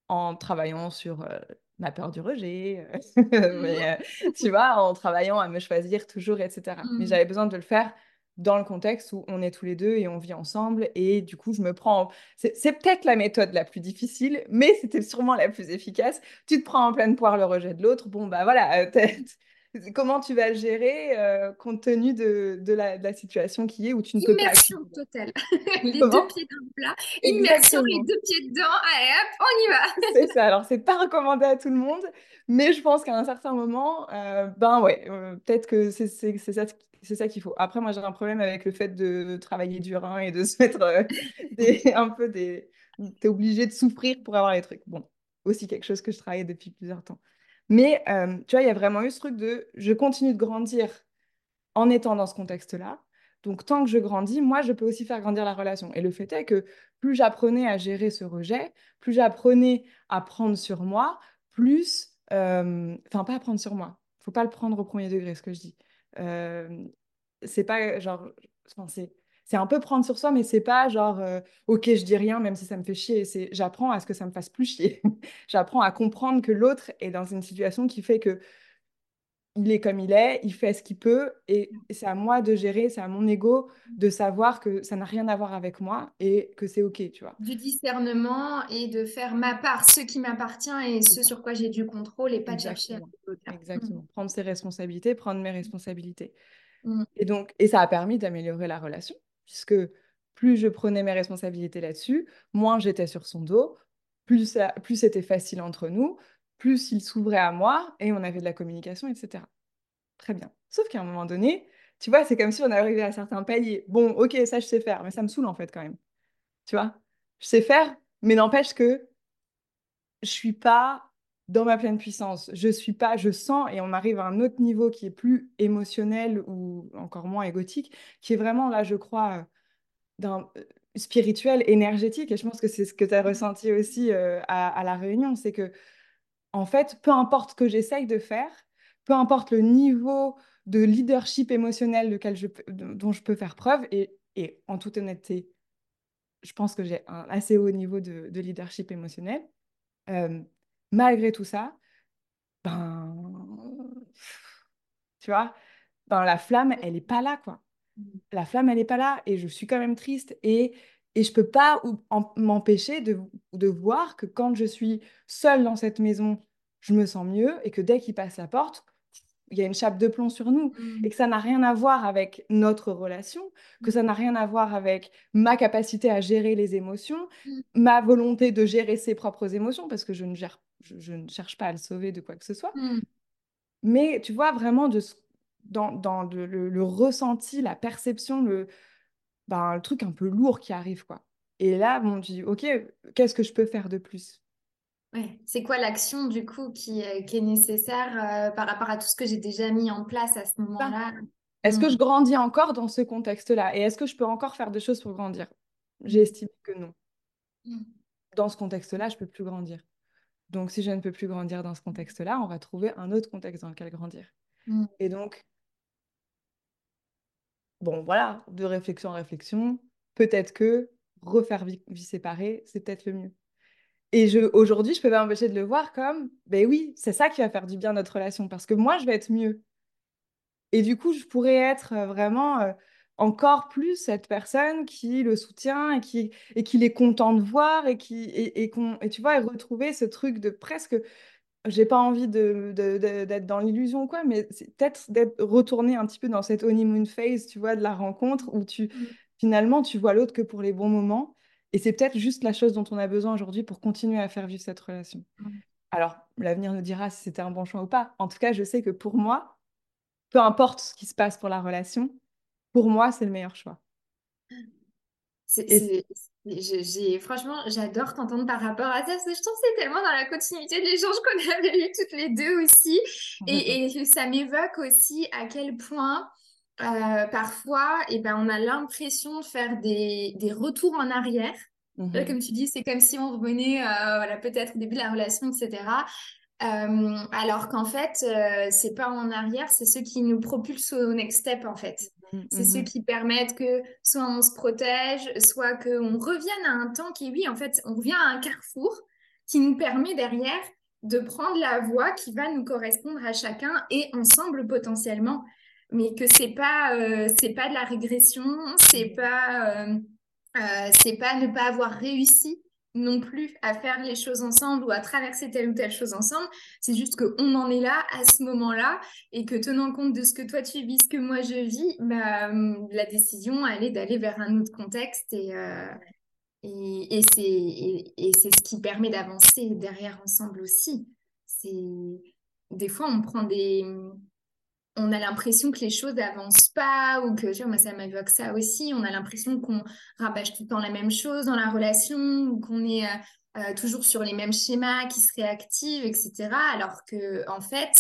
en travaillant sur euh, ma peur du rejet, euh, [LAUGHS] mais, tu vois, en travaillant à me choisir toujours, etc. Mais mmh. j'avais besoin de le faire dans le contexte où on est tous les deux et on vit ensemble. Et du coup, je me prends. C'est peut-être la méthode la plus difficile, mais c'était sûrement la plus efficace. Tu te prends en pleine poire le rejet de l'autre. Bon, bah voilà, [LAUGHS] comment tu vas le gérer euh, compte tenu de, de, la, de, la, situation qui est où tu ne peux pas. Immersion totale. [LAUGHS] les deux pieds dans le plat. Immersion, les deux pieds dedans. Allez hop, on y va. [LAUGHS] c'est ça. Alors, c'est pas recommandé à tout le monde, mais je pense qu'à un certain moment, euh, ben ouais, euh, peut-être que c'est ça, ça qu'il faut. Après, moi, j'ai un problème avec le fait de travailler du rein et de se mettre [LAUGHS] des, un peu des. T'es obligé de souffrir pour avoir les trucs. Bon, aussi quelque chose que je travaille depuis plusieurs temps. Mais euh, tu vois, il y a vraiment eu ce truc de je continue de grandir en étant dans ce contexte-là. Donc, tant que je grandis, moi, je peux aussi faire grandir la relation. Et le fait est que plus j'apprenais à gérer ce rejet, plus j'apprenais à prendre sur moi, plus. Euh, enfin, pas à prendre sur moi. faut pas le prendre au premier degré, ce que je dis. Euh, c'est pas genre. c'est c'est un peu prendre sur soi, mais c'est pas genre, euh, ok, je dis rien, même si ça me fait chier. C'est, j'apprends à ce que ça me fasse plus chier. [LAUGHS] j'apprends à comprendre que l'autre est dans une situation qui fait que il est comme il est, il fait ce qu'il peut, et c'est à moi de gérer, c'est à mon ego de savoir que ça n'a rien à voir avec moi et que c'est ok, tu vois. Du discernement et de faire ma part, ce qui m'appartient et ce sur quoi j'ai du contrôle et pas de chercher à Exactement. Prendre ses responsabilités, prendre mes responsabilités. Mm. Et donc, et ça a permis d'améliorer la relation puisque plus je prenais mes responsabilités là-dessus, moins j'étais sur son dos, plus, plus c'était facile entre nous, plus il s'ouvrait à moi et on avait de la communication, etc. Très bien. Sauf qu'à un moment donné, tu vois, c'est comme si on arrivait à certains paliers. Bon, ok, ça je sais faire, mais ça me saoule en fait quand même. Tu vois, je sais faire, mais n'empêche que je suis pas dans ma pleine puissance. Je suis pas, je sens, et on arrive à un autre niveau qui est plus émotionnel ou encore moins égotique, qui est vraiment là, je crois, euh, d'un euh, spirituel, énergétique. Et je pense que c'est ce que tu as ressenti aussi euh, à, la réunion, c'est que en fait, peu importe ce que j'essaye de faire, peu importe le niveau de leadership émotionnel lequel je, dont je peux faire preuve, et, et en toute honnêteté, je pense que j'ai un assez haut niveau de, leadership émotionnel malgré tout ça, ben, tu vois, ben, la flamme, elle n'est pas là, quoi. Mmh. La flamme, elle n'est pas là et je suis quand même triste et, et je peux pas m'empêcher de, de voir que quand je suis seule dans cette maison, je me sens mieux et que dès qu'il passe la porte, il y a une chape de plomb sur nous et que ça n'a rien à voir avec notre relation, que ça n'a rien à voir avec ma capacité à gérer les émotions, ma volonté de gérer ses propres émotions, parce que je ne, gère, je, ne cherche pas à le sauver de quoi que ce soit. Mais tu vois, vraiment, de, dans, dans le, ressenti, la perception, le, ben, le truc un peu lourd qui arrive, quoi. Et là, bon, tu dis, OK, qu'est-ce que je peux faire de plus? C'est quoi l'action du coup qui, est nécessaire euh, par rapport à tout ce que j'ai déjà mis en place à ce moment-là? Est-ce que mm. je grandis encore dans ce contexte-là? Et est-ce que je peux encore faire des choses pour grandir? J'ai mm. estimé que non. Mm. Dans ce contexte-là, je ne peux plus grandir. Donc, si je ne peux plus grandir dans ce contexte-là, on va trouver un autre contexte dans lequel grandir. Et donc, bon, voilà, de réflexion en réflexion, peut-être que refaire vie séparée, c'est peut-être le mieux. Et je, aujourd'hui, je peux pas m'empêcher de le voir comme, ben oui, c'est ça qui va faire du bien à notre relation, parce que moi, je vais être mieux. Et du coup, je pourrais être euh, vraiment euh, encore plus cette personne qui le soutient et qui, et est content de voir et qui et, et, et tu vois, et retrouver ce truc de presque, j'ai pas envie de, d'être dans l'illusion quoi, mais c'est peut-être d'être retourné un petit peu dans cette honeymoon phase, tu vois, de la rencontre où tu mmh. finalement tu vois l'autre que pour les bons moments et c'est peut-être juste la chose dont on a besoin aujourd'hui pour continuer à faire vivre cette relation. Alors, l'avenir nous dira si c'était un bon choix ou pas. En tout cas, je sais que pour moi, peu importe ce qui se passe pour la relation, pour moi, c'est le meilleur choix. j'ai, franchement, j'adore t'entendre par rapport à ça, parce que je trouve que c'est tellement dans la continuité de l'échange qu'on avait eu toutes les deux aussi. Et, et ça m'évoque aussi à quel point euh, parfois, et eh ben, on a l'impression de faire des, des, retours en arrière. Mhm. comme tu dis, c'est comme si on revenait euh, voilà, peut-être au début de la relation, etc. Euh, alors qu'en fait, c'est pas en arrière, c'est ce qui nous propulse au next step, en fait. Mhm, c'est ce mhm. qui permettent que soit on se protège, soit qu'on revienne à un temps qui, oui, en fait, on revient à un carrefour qui nous permet derrière de prendre la voie qui va nous correspondre à chacun et ensemble potentiellement. mais que c'est pas, euh, c'est pas de la régression, c'est pas, euh, euh, c'est pas ne pas avoir réussi non plus à faire les choses ensemble ou à traverser telle ou telle chose ensemble. C'est juste qu'on en est là à ce moment-là et que tenant compte de ce que toi tu vis, ce que moi je vis, bah, la décision elle est d'aller vers un autre contexte et, et, et c'est et, c'est ce qui permet d'avancer derrière ensemble aussi. C'est des fois on prend des on a l'impression que les choses n'avancent pas ou que, tu moi, ça m'évoque ça aussi. On a l'impression qu'on rabâche tout le temps la même chose dans la relation ou qu'on est euh, euh, toujours sur les mêmes schémas qui se réactivent, etc. Alors que, en fait,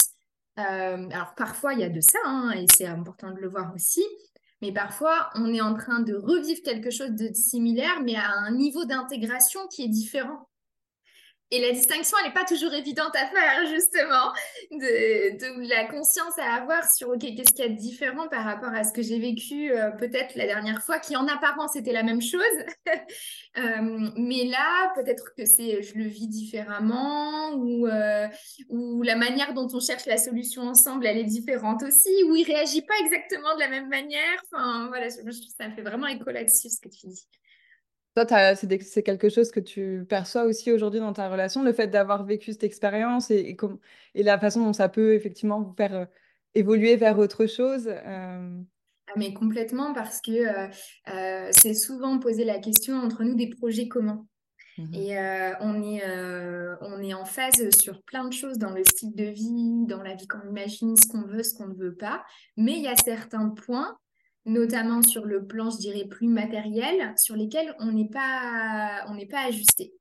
euh, alors parfois, il y a de ça, hein, et c'est important de le voir aussi. Mais parfois, on est en train de revivre quelque chose de similaire, mais à un niveau d'intégration qui est différent. Et la distinction, elle n'est pas toujours évidente à faire, [LAUGHS] justement, de, la conscience à avoir sur, OK, qu'est-ce qu'il y a de différent par rapport à ce que j'ai vécu euh, peut-être la dernière fois, qui en apparence était la même chose. [LAUGHS] Euh, mais là, peut-être que c'est, je le vis différemment, ou, euh, ou la manière dont on cherche la solution ensemble, elle est différente aussi, ou il réagit pas exactement de la même manière. Enfin, voilà, ça fait vraiment écho là-dessus, ce que tu dis. Toi, c'est quelque chose que tu perçois aussi aujourd'hui dans ta relation, le fait d'avoir vécu cette expérience et, et, la façon dont ça peut effectivement vous faire euh, évoluer vers autre chose. Euh? Ah, mais complètement, parce que euh, c'est souvent posé la question entre nous des projets communs. Mmh et on, est, on est en phase sur plein de choses dans le style de vie, dans la vie qu'on imagine, ce qu'on veut, ce qu'on ne veut pas. Mais il y a certains points notamment sur le plan, je dirais, plus matériel, sur lesquels on n'est pas, pas ajusté.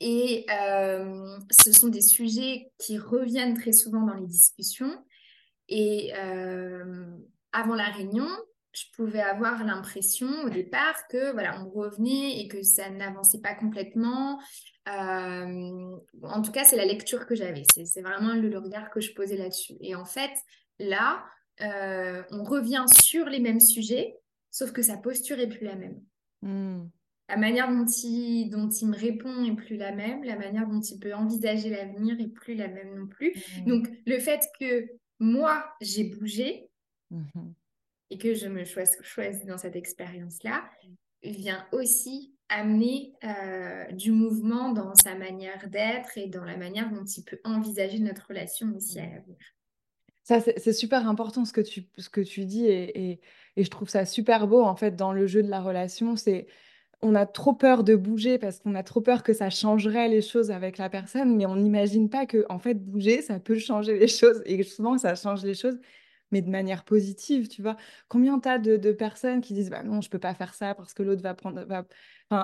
Et euh, ce sont des sujets qui reviennent très souvent dans les discussions. Et euh, avant la réunion, je pouvais avoir l'impression au départ que voilà, on revenait et que ça n'avançait pas complètement. Euh, en tout cas, c'est la lecture que j'avais. C'est vraiment le regard que je posais là-dessus. Et en fait, là, euh, on revient sur les mêmes sujets, sauf que sa posture est plus la même. Hmm. La manière dont il, dont il me répond est plus la même, la manière dont il peut envisager l'avenir est plus la même non plus. Hmm. Donc le fait que moi, j'ai bougé mhm. et que je me choisis, dans cette expérience-là, vient aussi amener euh, du mouvement dans sa manière d'être et dans la manière dont il peut envisager notre relation aussi à l'avenir. Ça, c'est super important ce que tu, ce que tu dis et, et, et, je trouve ça super beau en fait dans le jeu de la relation. C'est on a trop peur de bouger parce qu'on a trop peur que ça changerait les choses avec la personne, mais on n'imagine pas que en fait bouger ça peut changer les [LAUGHS] choses et souvent ça change les choses mais de manière positive, tu vois. Combien tu as de, personnes qui disent bah non, je peux pas faire ça parce que l'autre va prendre. Enfin,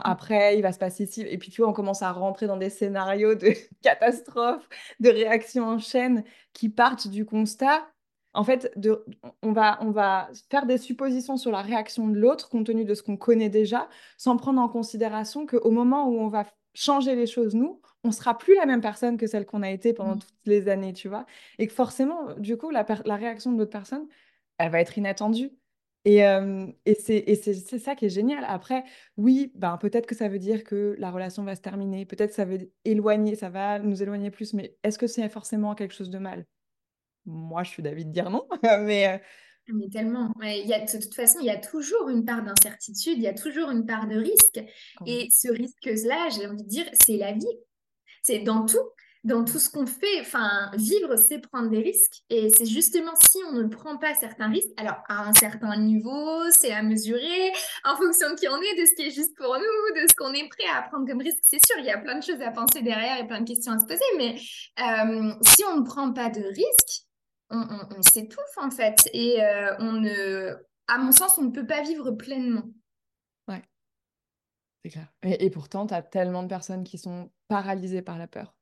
après, il va se passer ici. Et puis, tu vois, on commence à rentrer dans des scénarios de [LAUGHS] catastrophes, de réactions en chaîne qui partent du constat. En fait, de, on, va, on va faire des suppositions sur la réaction de l'autre compte tenu de ce qu'on connaît déjà, sans prendre en considération qu'au moment où on va changer les choses, nous, on sera plus la même personne que celle qu'on a été pendant mmh. toutes les années, tu vois? Et que forcément, du coup, la, réaction de l'autre personne, elle va être inattendue. Et, euh, et c'est ça qui est génial. Après, oui, ben, peut-être que ça veut dire que la relation va se terminer, peut-être que ça veut éloigner, ça va nous éloigner plus, mais est-ce que c'est forcément quelque chose de mal? Moi, je suis d'avis de dire non, [LAUGHS] mais... Euh, mais tellement. il y a, de toute façon, il y a toujours une part d'incertitude, il y a toujours une part de risque. Et ce risque-là, j'ai envie de dire, c'est la vie. C'est dans tout, dans tout ce qu'on fait. Enfin, vivre, c'est prendre des risques. Et c'est justement si on ne prend pas certains risques, alors à un certain niveau, c'est à mesurer en fonction de qui on est, de ce qui est juste pour nous, de ce qu'on est prêt à prendre comme risque. C'est sûr, il y a plein de choses à penser derrière et plein de questions à se poser. Mais euh, si on ne prend pas de risques, on, s'étouffe en fait. Et euh, on ne, à mon sens, on ne peut pas vivre pleinement. Ouais, c'est clair. Et, pourtant, tu as tellement de personnes qui sont paralysées par la peur.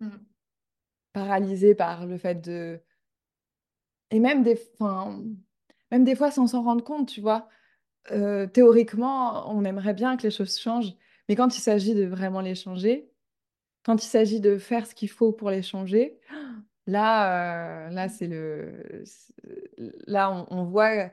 Mm. Paralysées par le fait de. Et même des, même des fois sans s'en rendre compte, tu vois. Euh, théoriquement, on aimerait bien que les choses changent, mais quand il s'agit de vraiment les changer, quand il s'agit de faire ce qu'il faut pour les changer, [GASPS] Là, euh, là c'est le, là, on, voit,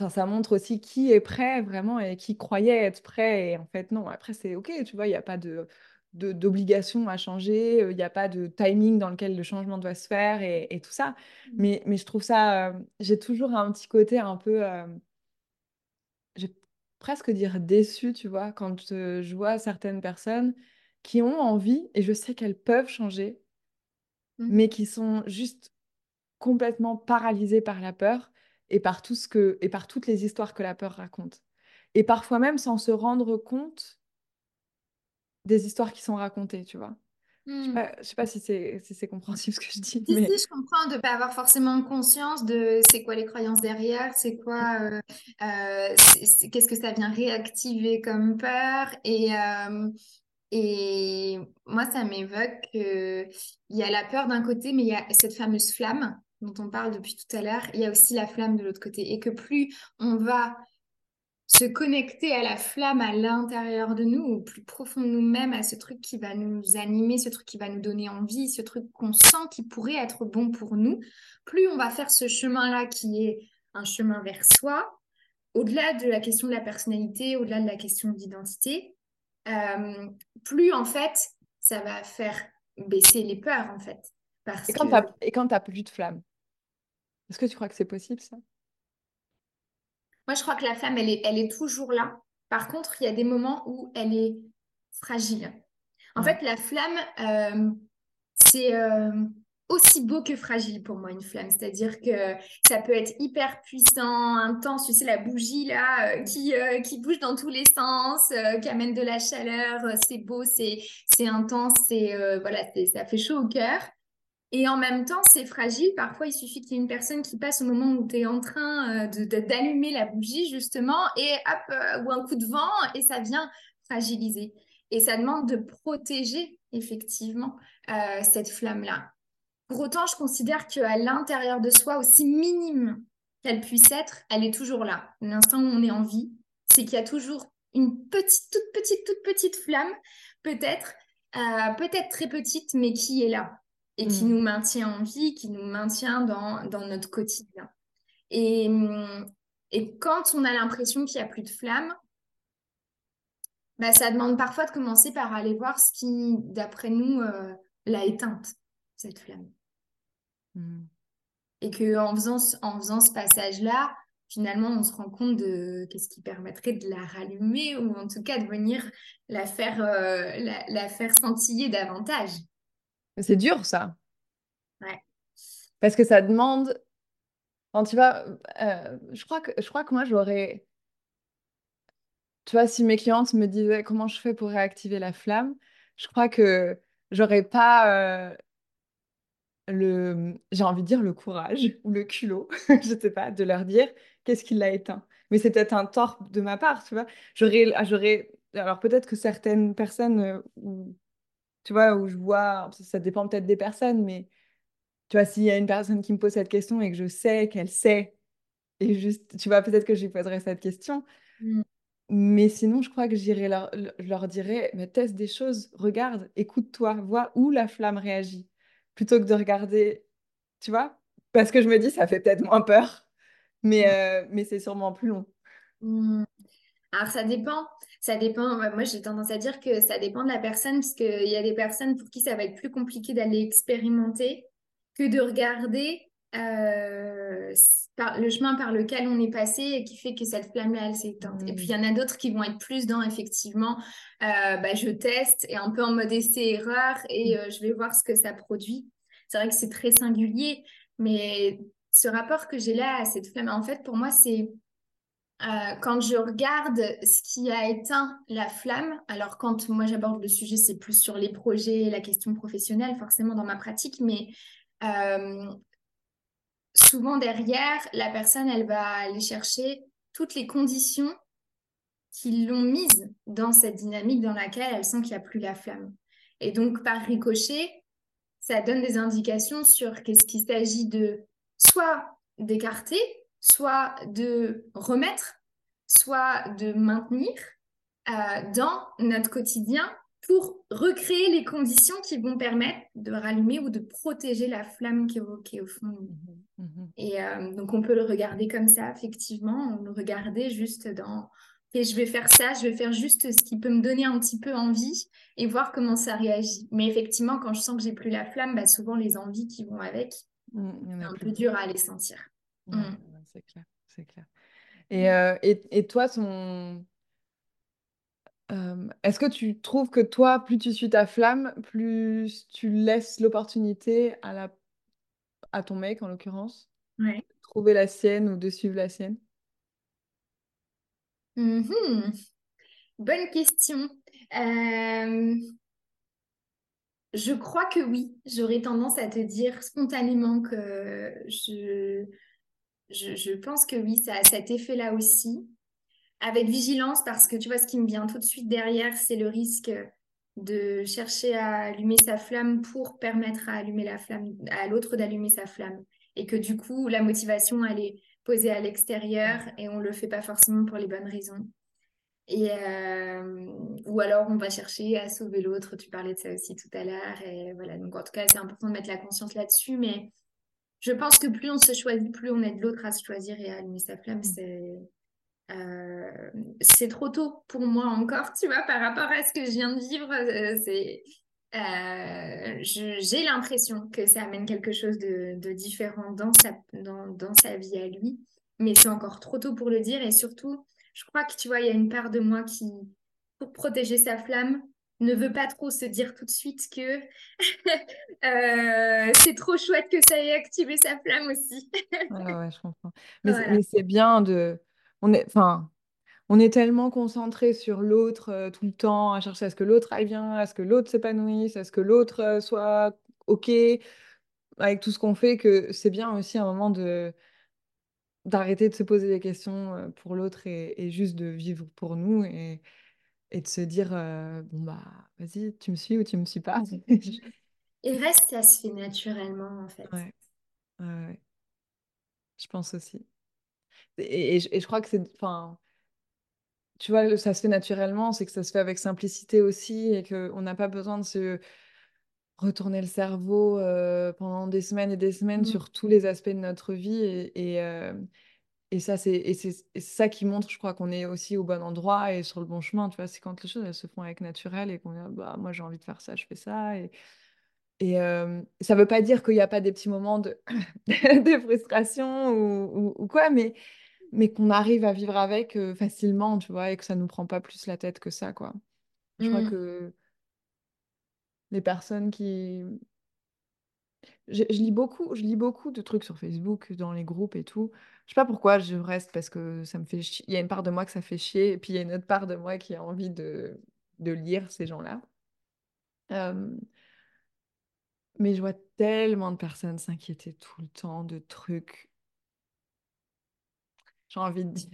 enfin, ça montre aussi qui est prêt vraiment et qui croyait être prêt. Et en fait, non. Après, c'est ok, tu vois, il n'y a pas de, d'obligation à changer, il n'y a pas de timing dans lequel le changement doit se faire et, tout ça. Mm. Mais, mais je trouve ça, j'ai toujours un petit côté un peu, je vais presque dire déçu, tu vois, quand je vois certaines personnes qui ont envie, et je sais qu'elles peuvent changer, mm. mais qui sont juste complètement paralysées par la peur et par tout ce que et par toutes les histoires que la peur raconte. Et parfois même sans se rendre compte des histoires qui sont racontées, tu vois. Je ne sais, hmm. sais, pas si c'est si compréhensible ce que je dis. Si, mais... si, je comprends de ne pas avoir forcément conscience de c'est quoi les croyances derrière, c'est quoi, euh, euh, qu'est-ce que ça vient réactiver comme peur. Et, euh, et moi, ça m'évoque qu'il y a la peur d'un côté, mais il y a cette fameuse flamme dont on parle depuis tout à l'heure. Il y a aussi la flamme de l'autre côté. Et que plus on va se connecter à la flamme à l'intérieur de nous, au plus profond de nous-mêmes, à ce truc qui va nous animer, ce truc qui va nous donner envie, ce truc qu'on sent qui pourrait être bon pour nous, plus on va faire ce chemin-là qui est un chemin vers soi, au-delà de la question de la personnalité, au-delà de la question de l'identité, euh, plus en fait, ça va faire baisser les peurs en fait. Parce et quand tu n'as plus de flamme, est-ce que tu crois que c'est possible ça? Moi, je crois que la femme, elle est, elle est toujours là. Par contre, il y a des moments où elle est fragile. En fait, la flamme, euh, c'est euh, aussi beau que fragile pour moi, une flamme. C'est-à-dire que ça peut être hyper puissant, intense. Tu sais, la bougie là, euh, qui, qui bouge dans tous les sens, qui amène de la chaleur. c'est beau, c'est intense, c'est voilà, ça fait chaud au cœur. Et en même temps, c'est fragile. Parfois, il suffit qu'il y ait une personne qui passe au moment où tu es en train euh, d'allumer la bougie, justement, et hop, euh, ou un coup de vent, et ça vient fragiliser. Et ça demande de protéger, effectivement, euh, cette flamme-là. Pour autant, je considère qu'à l'intérieur de soi, aussi minime qu'elle puisse être, elle est toujours là. L'instant où on est en vie, c'est qu'il y a toujours une petite, toute petite, toute petite flamme, peut-être, peut-être très petite, mais qui est là et qui mm. nous maintient en vie, qui nous maintient dans, dans notre quotidien. Et, et, quand on a l'impression qu'il n'y a plus de flamme, bah, ça demande parfois de commencer par aller voir ce qui, d'après nous, euh, l'a éteinte, cette flamme. Mm. Et qu'en faisant, en faisant ce passage-là, finalement, on se rend compte de qu'est-ce qui permettrait de la rallumer ou en tout cas de venir la faire, euh, la, la faire scintiller davantage. C'est dur, ça. Ouais. Parce que ça demande. Quand tu vas. Euh, je, crois que, je crois que moi, j'aurais. Tu vois, si mes clientes me disaient comment je fais pour réactiver la flamme, je crois que j'aurais pas. Euh, le, j'ai envie de dire le courage ou le culot, [LAUGHS] je sais pas, de leur dire qu'est-ce qui l'a éteint. Mais c'est peut-être un tort de ma part, tu vois. J'aurais, j'aurais, alors peut-être que certaines personnes euh, ou tu vois, où je vois, ça dépend peut-être des personnes, mais tu vois, s'il y a une personne qui me pose cette question et que je sais qu'elle sait, et juste, tu vois, peut-être que je lui poserai cette question. Mm. Mais sinon, je crois que j'irai leur, je leur dirais, mais teste des choses, regarde, écoute-toi, vois où la flamme réagit, plutôt que de regarder, tu vois, parce que je me dis, ça fait peut-être moins peur, mais, euh, mais c'est sûrement plus long. Mm. Alors, ça dépend. Ça dépend. Moi, j'ai tendance à dire que ça dépend de la personne, parce qu'il y a des personnes pour qui ça va être plus compliqué d'aller expérimenter que de regarder euh, le chemin par lequel on est passé et qui fait que cette flamme-là, elle s'est éteinte. Et puis, il y en a d'autres qui vont être plus dans, effectivement, euh, bah, je teste et un peu en mode essai-erreur et euh, je vais voir ce que ça produit. C'est vrai que c'est très singulier, mais ce rapport que j'ai là à cette flamme, en fait, pour moi, c'est euh, quand je regarde ce qui a éteint la flamme, alors quand moi j'aborde le sujet, c'est plus sur les projets, la question professionnelle, forcément dans ma pratique, mais euh, souvent derrière, la personne, elle va aller chercher toutes les conditions qui l'ont mise dans cette dynamique dans laquelle elle sent qu'il n'y a plus la flamme. Et donc, par ricochet, ça donne des indications sur qu'est-ce qu'il s'agit de soit d'écarter, soit de remettre, soit de maintenir euh, dans notre quotidien pour recréer les conditions qui vont permettre de rallumer ou de protéger la flamme qui est au, fond de nous. Mmh mmh et euh, donc on peut le regarder comme ça, effectivement, on le regarder juste dans, et je vais faire ça, je vais faire juste ce qui peut me donner un petit peu envie et voir comment ça réagit. Mais effectivement, quand je sens que j'ai plus la flamme, bah, souvent les envies qui vont avec, c'est un peu dur à les sentir. C'est clair, c'est clair. Et, euh, et, et toi, ton... euh, est-ce que tu trouves que toi, plus tu suis ta flamme, plus tu laisses l'opportunité à la... à ton mec, en l'occurrence, Ouais. de trouver la sienne ou de suivre la sienne? Mhm. Bonne question. Euh, je crois que oui. J'aurais tendance à te dire spontanément que je, je, pense que oui, ça a cet effet-là aussi. Avec vigilance, parce que tu vois, ce qui me vient tout de suite derrière, c'est le risque de chercher à allumer sa flamme pour permettre à allumer la flamme, à l'autre d'allumer sa flamme. Et que du coup, la motivation, elle est posée à l'extérieur et on le fait pas forcément pour les bonnes raisons. Et euh, ou alors on va chercher à sauver l'autre. Tu parlais de ça aussi tout à l'heure. Et voilà. Donc en tout cas, c'est important de mettre la conscience là-dessus. Mais je pense que plus on se choisit, plus on aide l'autre à se choisir et à allumer sa flamme. C'est euh, c'est trop tôt pour moi encore, tu vois, par rapport à ce que je viens de vivre. euh, c'est, euh, j'ai l'impression que ça amène quelque chose de, de différent dans sa, dans, dans sa vie à lui, mais c'est encore trop tôt pour le dire. Et surtout, je crois que, tu vois, il y a une part de moi qui, pour protéger sa flamme, ne veut pas trop se dire tout de suite que [LAUGHS] euh, c'est trop chouette que ça ait activé sa flamme aussi. Ouais, ouais, je comprends. [LAUGHS] Mais, c'est- Voilà. mais c'est bien de... On est, enfin, on est tellement concentré sur l'autre euh, tout le temps, à chercher à ce que l'autre aille bien, à ce que l'autre s'épanouisse, à ce que l'autre euh, soit OK avec tout ce qu'on fait, que c'est bien aussi un moment de d'arrêter de se poser des questions pour l'autre et, et juste de vivre pour nous et, et de se dire, euh, bon bah, vas-y, tu me suis ou tu me suis pas. [LAUGHS] Et reste, ça se fait naturellement, en fait. Ouais, ouais, ouais, je pense aussi. Et, et je et je crois que c'est, enfin, tu vois, ça se fait naturellement, c'est que ça se fait avec simplicité aussi et qu'on n'a pas besoin de se retourner le cerveau euh, pendant des semaines et des semaines Mm. sur tous les aspects de notre vie. Et, et, euh, et ça, c'est ça qui montre, je crois, qu'on est aussi au bon endroit et sur le bon chemin. Tu vois, c'est quand les choses elles se font avec naturel et qu'on est, bah, moi j'ai envie de faire ça, je fais ça. Et, et euh, ça veut pas dire qu'il n'y a pas des petits moments de, [LAUGHS] de frustration ou, ou, ou quoi, mais, mais qu'on arrive à vivre avec euh, facilement, tu vois, et que ça nous prend pas plus la tête que ça, quoi. Je crois Mm. que les personnes qui... Je, lis beaucoup, je lis beaucoup de trucs sur Facebook, dans les groupes et tout. Je sais pas pourquoi je reste parce que ça me fait chier. Il y a une part de moi que ça fait chier et puis il y a une autre part de moi qui a envie de, de lire ces gens-là. Mais je vois tellement de personnes s'inquiéter tout le temps de trucs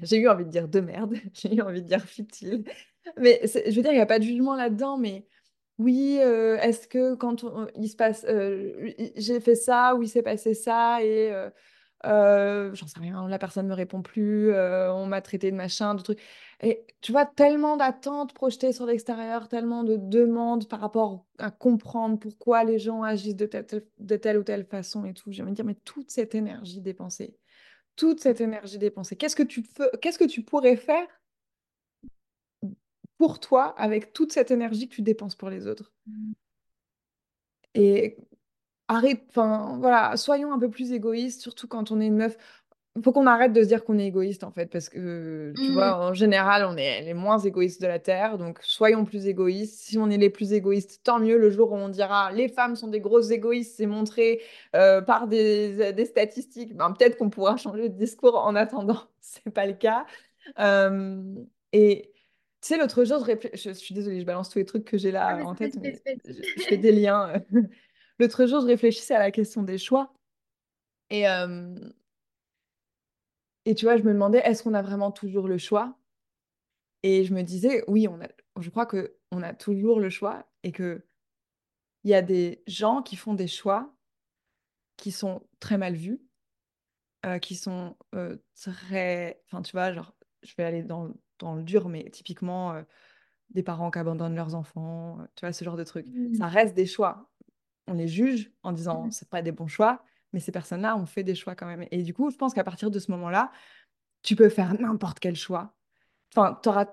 J'ai eu envie de dire de merde, [LAUGHS] j'ai eu envie de dire futile. Mais je veux dire, il n'y a pas de jugement là-dedans, mais oui, est-ce que quand on- il se passe, j'ai fait ça ou il s'est passé ça et j'en sais rien, la personne ne me répond plus, on m'a traité de machin, de trucs. Et tu vois, tellement d'attentes projetées sur l'extérieur, tellement de demandes par rapport à comprendre pourquoi les gens agissent de telle, de telle ou telle façon et tout. J'ai envie de dire, mais toute cette énergie dépensée toute cette énergie dépensée. Qu'est-ce que tu qu'est-ce que tu pourrais faire pour toi avec toute cette énergie que tu dépenses pour les autres? Et arrête, enfin voilà, soyons un peu plus égoïstes, surtout quand on est une meuf. Il faut qu'on arrête de se dire qu'on est égoïste en fait, parce que tu Mm. vois, en général, on est les moins égoïstes de la Terre, donc soyons plus égoïstes. Si on est les plus égoïstes, tant mieux. Le jour où on dira les femmes sont des grosses égoïstes, c'est montré euh, par des, des statistiques. Ben, peut-être qu'on pourra changer de discours en attendant, [LAUGHS] c'est pas le cas. Euh, et tu sais, l'autre jour, je, je, je suis désolée, je balance tous les trucs que j'ai Ah, là mais en tête, mais je, je fais des liens. [LAUGHS] L'autre jour, je réfléchissais à la question des choix. Et, euh, et tu vois, je me demandais, est-ce qu'on a vraiment toujours le choix? Et je me disais, oui, on a, je crois que on a toujours le choix et que il y a des gens qui font des choix qui sont très mal vus, euh, qui sont euh, très, enfin, tu vois, genre, je vais aller dans, dans le dur, mais typiquement euh, des parents qui abandonnent leurs enfants, euh, tu vois, ce genre de trucs. Mm. Ça reste des choix. On les juge en disant, c'est pas des bons choix, mais ces personnes-là ont fait des choix quand même. Et du coup, je pense qu'à partir de ce moment-là, tu peux faire n'importe quel choix enfin, t'auras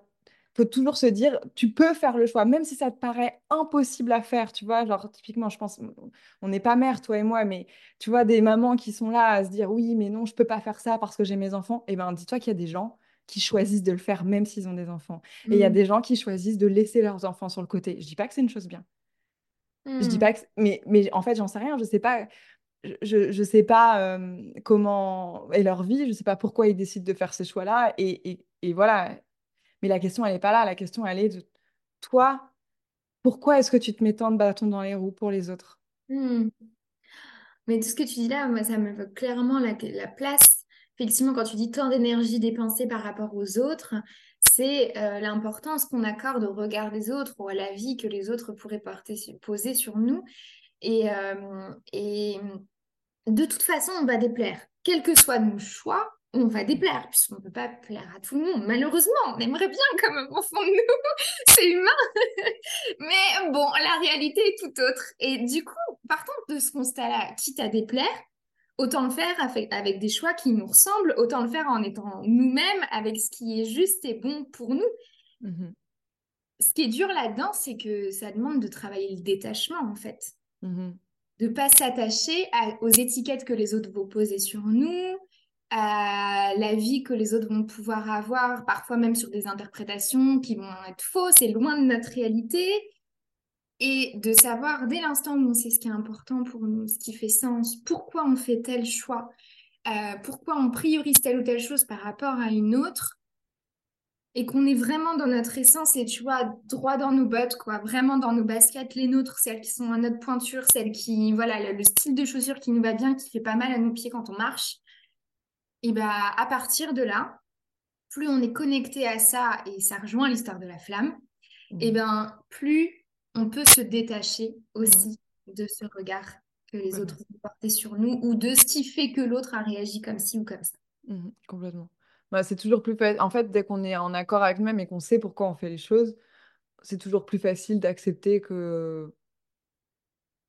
faut toujours se dire, tu peux faire le choix, même si ça te paraît impossible à faire, tu vois. Genre, typiquement, je pense, on n'est pas mère, toi et moi, mais tu vois, des mamans qui sont là à se dire, oui, mais non, je peux pas faire ça parce que j'ai mes enfants. Eh ben, dis-toi qu'il y a des gens qui choisissent de le faire même s'ils ont des enfants. Et il y a Mm. des gens qui choisissent de laisser leurs enfants sur le côté. Je dis pas que c'est une chose bien. Je dis Mm. pas que... Mais, mais en fait, j'en sais rien. Je sais pas je je sais pas euh, comment est leur vie, je sais pas pourquoi ils décident de faire ces choix-là. Et, et, et voilà. Mais la question, elle n'est pas là. La question, elle est de toi, pourquoi est-ce que tu te mets tant de bâtons dans les roues pour les autres? Mm. Mais tout ce que tu dis là, moi, ça m'évoque clairement la, la place. Effectivement, quand tu dis tant d'énergie dépensée par rapport aux autres, c'est euh, l'importance qu'on accorde au regard des autres ou à la vie que les autres pourraient porter, poser sur nous. Et, euh, et de toute façon, on va déplaire. Quel que soit nos choix, on va déplaire, puisqu'on ne peut pas plaire à tout le monde. Malheureusement, on aimerait bien quand même au fond de nous, [LAUGHS] c'est humain. [LAUGHS] Mais bon, la réalité est tout autre. Et du coup, partant de ce constat-là, quitte à déplaire, autant le faire avec, avec des choix qui nous ressemblent, autant le faire en étant nous-mêmes, avec ce qui est juste et bon pour nous. Mhm, Ce qui est dur là-dedans, c'est que ça demande de travailler le détachement, en fait. Mhm, de pas s'attacher aux étiquettes que les autres vont poser sur nous, à la vie que les autres vont pouvoir avoir, parfois même sur des interprétations qui vont être fausses et loin de notre réalité, et de savoir dès l'instant où on sait ce qui est important pour nous, ce qui fait sens, pourquoi on fait tel choix, euh, pourquoi on priorise telle ou telle chose par rapport à une autre, et qu'on est vraiment dans notre essence et tu vois, droit dans nos bottes, quoi, vraiment dans nos baskets, les nôtres, celles qui sont à notre pointure, celles qui, voilà, le, le style de chaussures qui nous va bien, qui fait pas mal à nos pieds quand on marche. Et bah, à partir de là, plus on est connecté à ça, et ça rejoint l'histoire de la flamme, et mhm, ben, plus on peut se détacher aussi de ce regard que les autres vont porter sur nous, ou de ce qui fait que l'autre a réagi comme ci ou comme ça. Mhm, complètement. Bah, c'est toujours plus facile. En fait, dès qu'on est en accord avec nous-mêmes et qu'on sait pourquoi on fait les choses, c'est toujours plus facile d'accepter que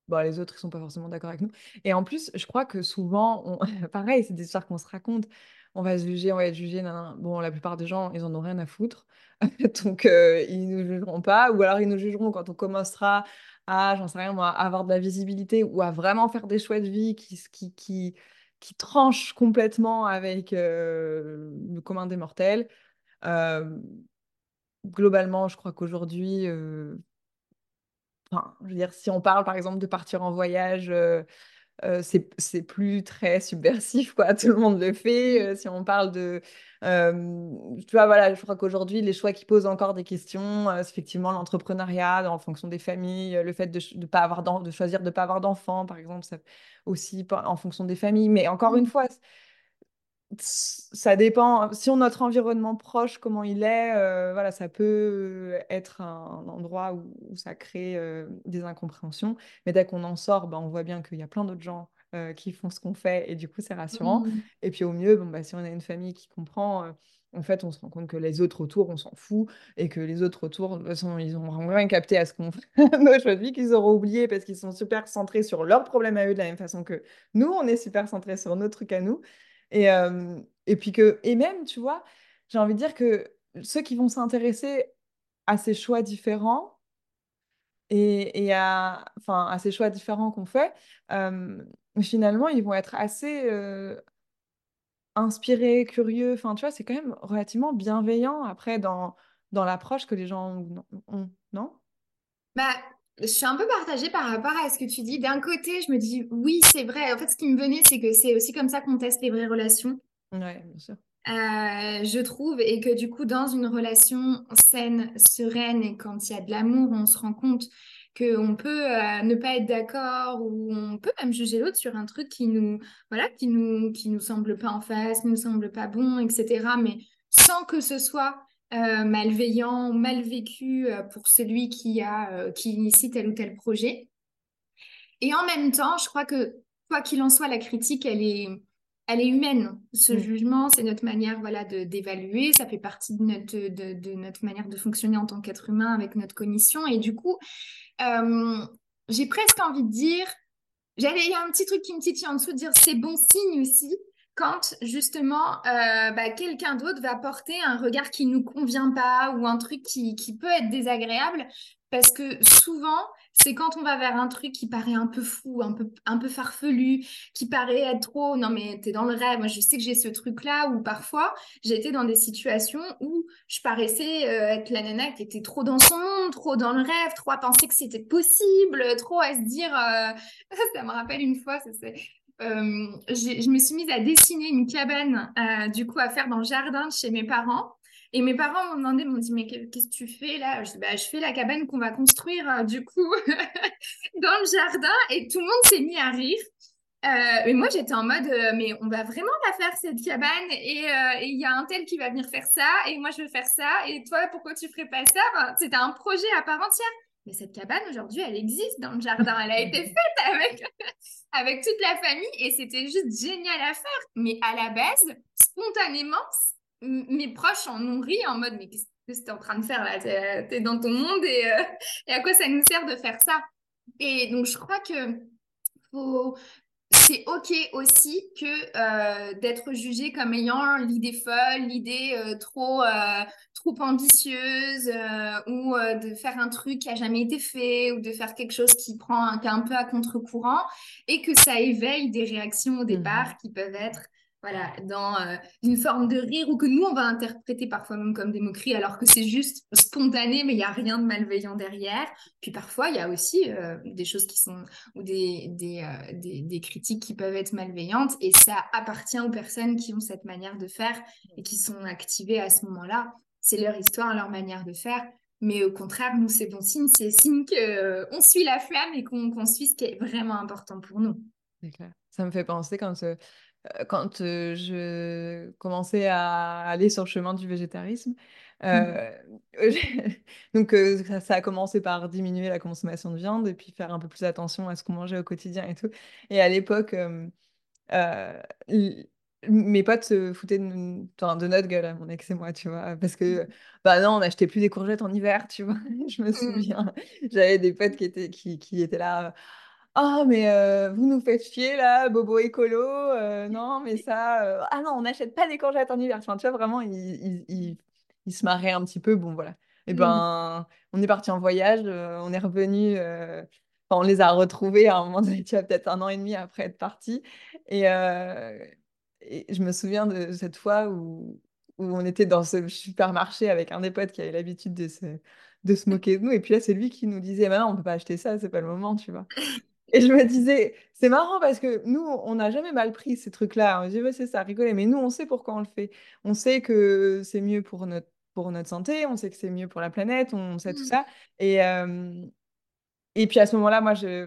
bah, les autres, ils sont pas forcément d'accord avec nous. Et en plus, je crois que souvent, [LAUGHS] pareil, c'est des histoires qu'on se raconte. On va se juger, on va être jugé. Bon, la plupart des gens, ils en ont rien à foutre. [LAUGHS] Donc, euh, ils nous jugeront pas. Ou alors, ils nous jugeront quand on commencera à, j'en sais rien, avoir de la visibilité ou à vraiment faire des choix de vie qui, qui, qui, qui tranchent complètement avec euh, le commun des mortels. Euh, globalement, je crois qu'aujourd'hui, euh, enfin, je veux dire, si on parle par exemple de partir en voyage. euh, euh, c'est plus très subversif, quoi. [LAUGHS] Tout le monde le fait. Euh, si on parle de... euh, tu vois, voilà, je crois qu'aujourd'hui, les choix qui posent encore des questions, euh, c'est effectivement l'entrepreneuriat en fonction des familles, le fait de, de pas avoir de choisir de ne pas avoir d'enfants, par exemple, ça, aussi en fonction des familles. Mais encore une fois, ça dépend. Si notre environnement proche, comment il est, euh, voilà, ça peut être un endroit où, où ça crée euh, des incompréhensions. Mais dès qu'on en sort, ben, on voit bien qu'il y a plein d'autres gens euh, qui font ce qu'on fait et du coup, c'est rassurant. Mm. Et puis au mieux, bon, bah, si on a une famille qui comprend, en fait, on se rend compte que les autres autour, on s'en fout et que les autres autour, de toute façon, ils n'ont rien capté à ce qu'on fait, nos choix de vie, qu'ils auront oublié parce qu'ils sont super centrés sur leurs problèmes à eux de la même façon que nous, on est super centrés sur nos trucs à nous. Et, euh, et puis que, et même, tu vois, j'ai envie de dire que ceux qui vont s'intéresser à ces choix différents et, et à, enfin, à ces choix différents qu'on fait, euh, finalement, ils vont être assez euh, inspirés, curieux. Enfin, tu vois, c'est quand même relativement bienveillant après dans, dans l'approche que les gens ont, non? Bah, je suis un peu partagée par rapport à ce que tu dis. D'un côté, je me dis oui, c'est vrai. En fait, ce qui me venait, c'est que c'est aussi comme ça qu'on teste les vraies relations. Ouais, bien sûr. Euh, je trouve, et que du coup, dans une relation saine, sereine, et quand il y a de l'amour, on se rend compte qu'on peut euh, ne pas être d'accord, ou on peut même juger l'autre sur un truc qui nous, voilà, qui nous, qui nous semble pas en face, qui nous semble pas bon, etc. Mais sans que ce soit euh, malveillant, mal vécu euh, pour celui qui a, euh, qui initie tel ou tel projet. Et en même temps, je crois que quoi qu'il en soit, la critique, elle est, elle est humaine. Ce Mm. jugement, c'est notre manière, voilà, de d'évaluer. Ça fait partie de notre, de, de notre manière de fonctionner en tant qu'être humain avec notre cognition. Et du coup, euh, j'ai presque envie de dire, j'avais, il y a un petit truc qui me titille en dessous de dire c'est bon signe aussi. Quand justement euh, bah, quelqu'un d'autre va porter un regard qui nous convient pas ou un truc qui, qui peut être désagréable. Parce que souvent, c'est quand on va vers un truc qui paraît un peu fou, un peu, un peu farfelu, qui paraît être trop, non mais t'es dans le rêve. Moi, je sais que j'ai ce truc-là où parfois, été dans des situations où je paraissais euh, être la nana qui était trop dans son monde, trop dans le rêve, trop à penser que c'était possible, trop à se dire... Euh, [LAUGHS] ça me rappelle une fois, ça c'est... Euh, je me suis mise à dessiner une cabane, du coup, à faire dans le jardin chez mes parents. Et mes parents m'ont demandé, m'ont dit, mais qu'est-ce que tu fais là? Bah, je fais la cabane qu'on va construire euh, du coup [LAUGHS] dans le jardin. Et tout le monde s'est mis à rire. Euh, mais moi, j'étais en mode, euh, mais on va vraiment la faire cette cabane et il y a un tel qui va venir faire ça et moi je veux faire ça et toi pourquoi tu ferais pas ça? C'était un projet à part entière. Mais cette cabane aujourd'hui, elle existe dans le jardin. Elle a été [LAUGHS] faite avec [LAUGHS] avec toute la famille et c'était juste génial à faire. Mais à la base, spontanément, mes proches en ont ri en mode mais qu'est-ce que tu es en train de faire là? Tu es, dans ton monde euh, [LAUGHS] et, à quoi ça nous sert de faire ça? Et donc je crois que c'est ok aussi que euh, d'être jugé comme ayant l'idée folle, l'idée euh, trop trop ambitieuse ou de faire un truc qui a jamais été fait ou de faire quelque chose qui prend un, un peu à contre-courant et que ça éveille des réactions au départ mmh. qui peuvent être voilà, dans euh, une forme de rire ou que nous, on va interpréter parfois même comme des moqueries, alors que c'est juste spontané, mais il n'y a rien de malveillant derrière. Puis parfois, il y a aussi euh, des choses qui sont, ou des, euh, des, des, critiques qui peuvent être malveillantes, et ça appartient aux personnes qui ont cette manière de faire et qui sont activées à ce moment-là. C'est leur histoire, leur manière de faire. Mais au contraire, nous, c'est bon signe, c'est signe qu'on suit la flamme et qu'on suit ce qui est vraiment important pour nous. Ça me fait penser quand quand euh, je commençais à aller sur le chemin du végétarisme. Euh, [LAUGHS] donc ça, a commencé par diminuer la consommation de viande et puis faire un peu plus attention à ce qu'on mangeait au quotidien et tout. Et à l'époque, mes potes se foutaient de, de, notre gueule, à mon ex et moi, tu vois, parce que, bah non, on n'achetait plus des courgettes en hiver, tu vois. [LAUGHS] je me mmh. souviens, j'avais des potes qui étaient, qui, qui étaient là ah, mais euh, vous nous faites chier là, bobo écolo. Euh, non, mais ça. Euh, ah non, on n'achète pas des courgettes en hiver. Enfin, tu vois, vraiment, il, se marrait un petit peu. Bon, voilà. Et eh ben, on est parti en voyage, on est revenu. Enfin, on les a retrouvés à un moment donné, [LAUGHS] tu vois, peut-être un an et demi après être parti. Et, et, je me souviens de cette fois où, où on était dans ce supermarché avec un des potes qui avait l'habitude de se, de se moquer de nous. Et puis là, c'est lui qui nous disait, maintenant, on peut pas acheter ça, c'est pas le moment, tu vois. Et je me disais, c'est marrant parce que nous, on n'a jamais mal pris ces trucs-là. On se dit, ouais, c'est ça, rigoler. Mais nous, on sait pourquoi on le fait. On sait que c'est mieux pour notre, pour notre santé, on sait que c'est mieux pour la planète, on sait tout mmh. ça. Et, euh, et puis à ce moment-là, moi, je,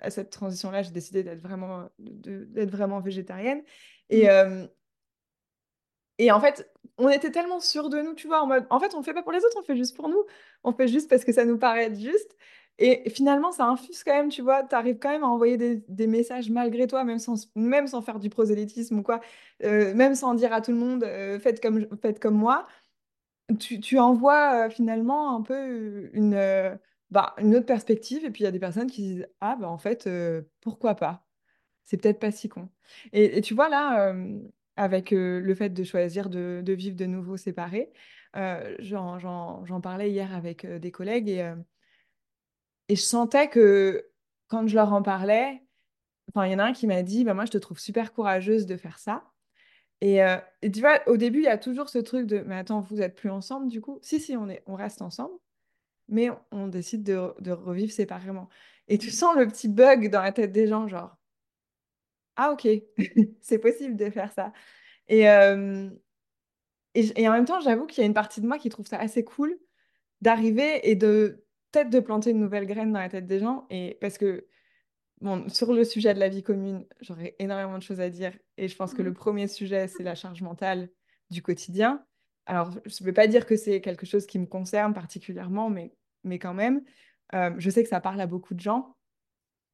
à cette transition-là, j'ai décidé d'être vraiment, d'être vraiment végétarienne. Et, mmh. euh, et en fait, on était tellement sûrs de nous, tu vois, en mode, en fait, on ne fait pas pour les autres, on fait juste pour nous. On fait juste parce que ça nous paraît être juste. Et finalement, ça infuse quand même, tu vois, tu arrives quand même à envoyer des, messages malgré toi, même sans, même sans faire du prosélytisme ou quoi, euh, même sans dire à tout le monde, euh, faites, comme, faites comme moi. Tu, tu envoies euh, finalement un peu une, bah, une autre perspective, et puis il y a des personnes qui disent, ah, bah en fait, pourquoi pas? C'est peut-être pas si con. Et, tu vois, là, avec le fait de choisir de, de, vivre de nouveau séparés, j'en parlais hier avec des collègues et et je sentais que quand je leur en parlais, il y en a un qui m'a dit, bah, moi, je te trouve super courageuse de faire ça. Et, euh, tu vois, au début, il y a toujours ce truc de, mais attends, vous êtes plus ensemble du coup? Si, si, on, est, on reste ensemble, mais on décide de, de revivre séparément. Et tu sens le petit bug dans la tête des gens, genre, ah ok, [LAUGHS] c'est possible de faire ça. Et, euh, et, et en même temps, j'avoue qu'il y a une partie de moi qui trouve ça assez cool d'arriver et de peut-être de planter une nouvelle graine dans la tête des gens. Et parce que, bon, sur le sujet de la vie commune, j'aurais énormément de choses à dire. Et je pense que le mmh. premier sujet, c'est la charge mentale du quotidien. Alors, je ne veux pas dire que c'est quelque chose qui me concerne particulièrement, mais, mais quand même, euh, je sais que ça parle à beaucoup de gens.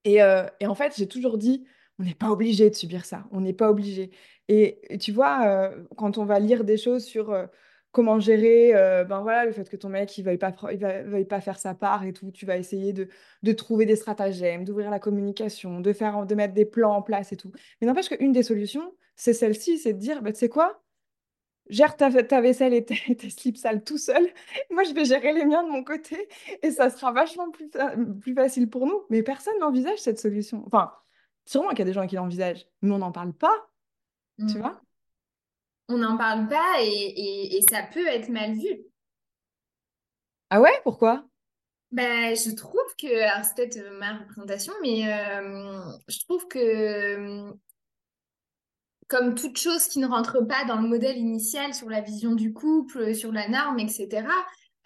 Et, euh, et en fait, j'ai toujours dit, on n'est pas obligé de subir ça, on n'est pas obligé. Et, tu vois, euh, quand on va lire des choses sur comment gérer euh, ben voilà, le fait que ton mec il veuille pas, il veuille pas faire sa part et tout. Tu vas essayer de, de trouver des stratagèmes, d'ouvrir la communication, de, faire, de mettre des plans en place et tout. Mais n'empêche qu'une des solutions, c'est celle-ci, c'est de dire, bah, tu sais quoi, gère ta, ta vaisselle et tes, [LAUGHS] tes slips sales tout seul. [LAUGHS] Moi, je vais gérer les miens de mon côté et ça sera vachement plus, plus facile pour nous. Mais personne n'envisage cette solution. Enfin, sûrement qu'il y a des gens qui l'envisagent, mais on n'en parle pas, tu Mm. vois? On n'en parle pas et, et- et ça peut être mal vu. Ah ouais, pourquoi? Ben, je trouve que, alors c'est peut-être euh, ma représentation, mais euh, je trouve que euh, comme toute chose qui ne rentre pas dans le modèle initial sur la vision du couple, sur la norme, etc.,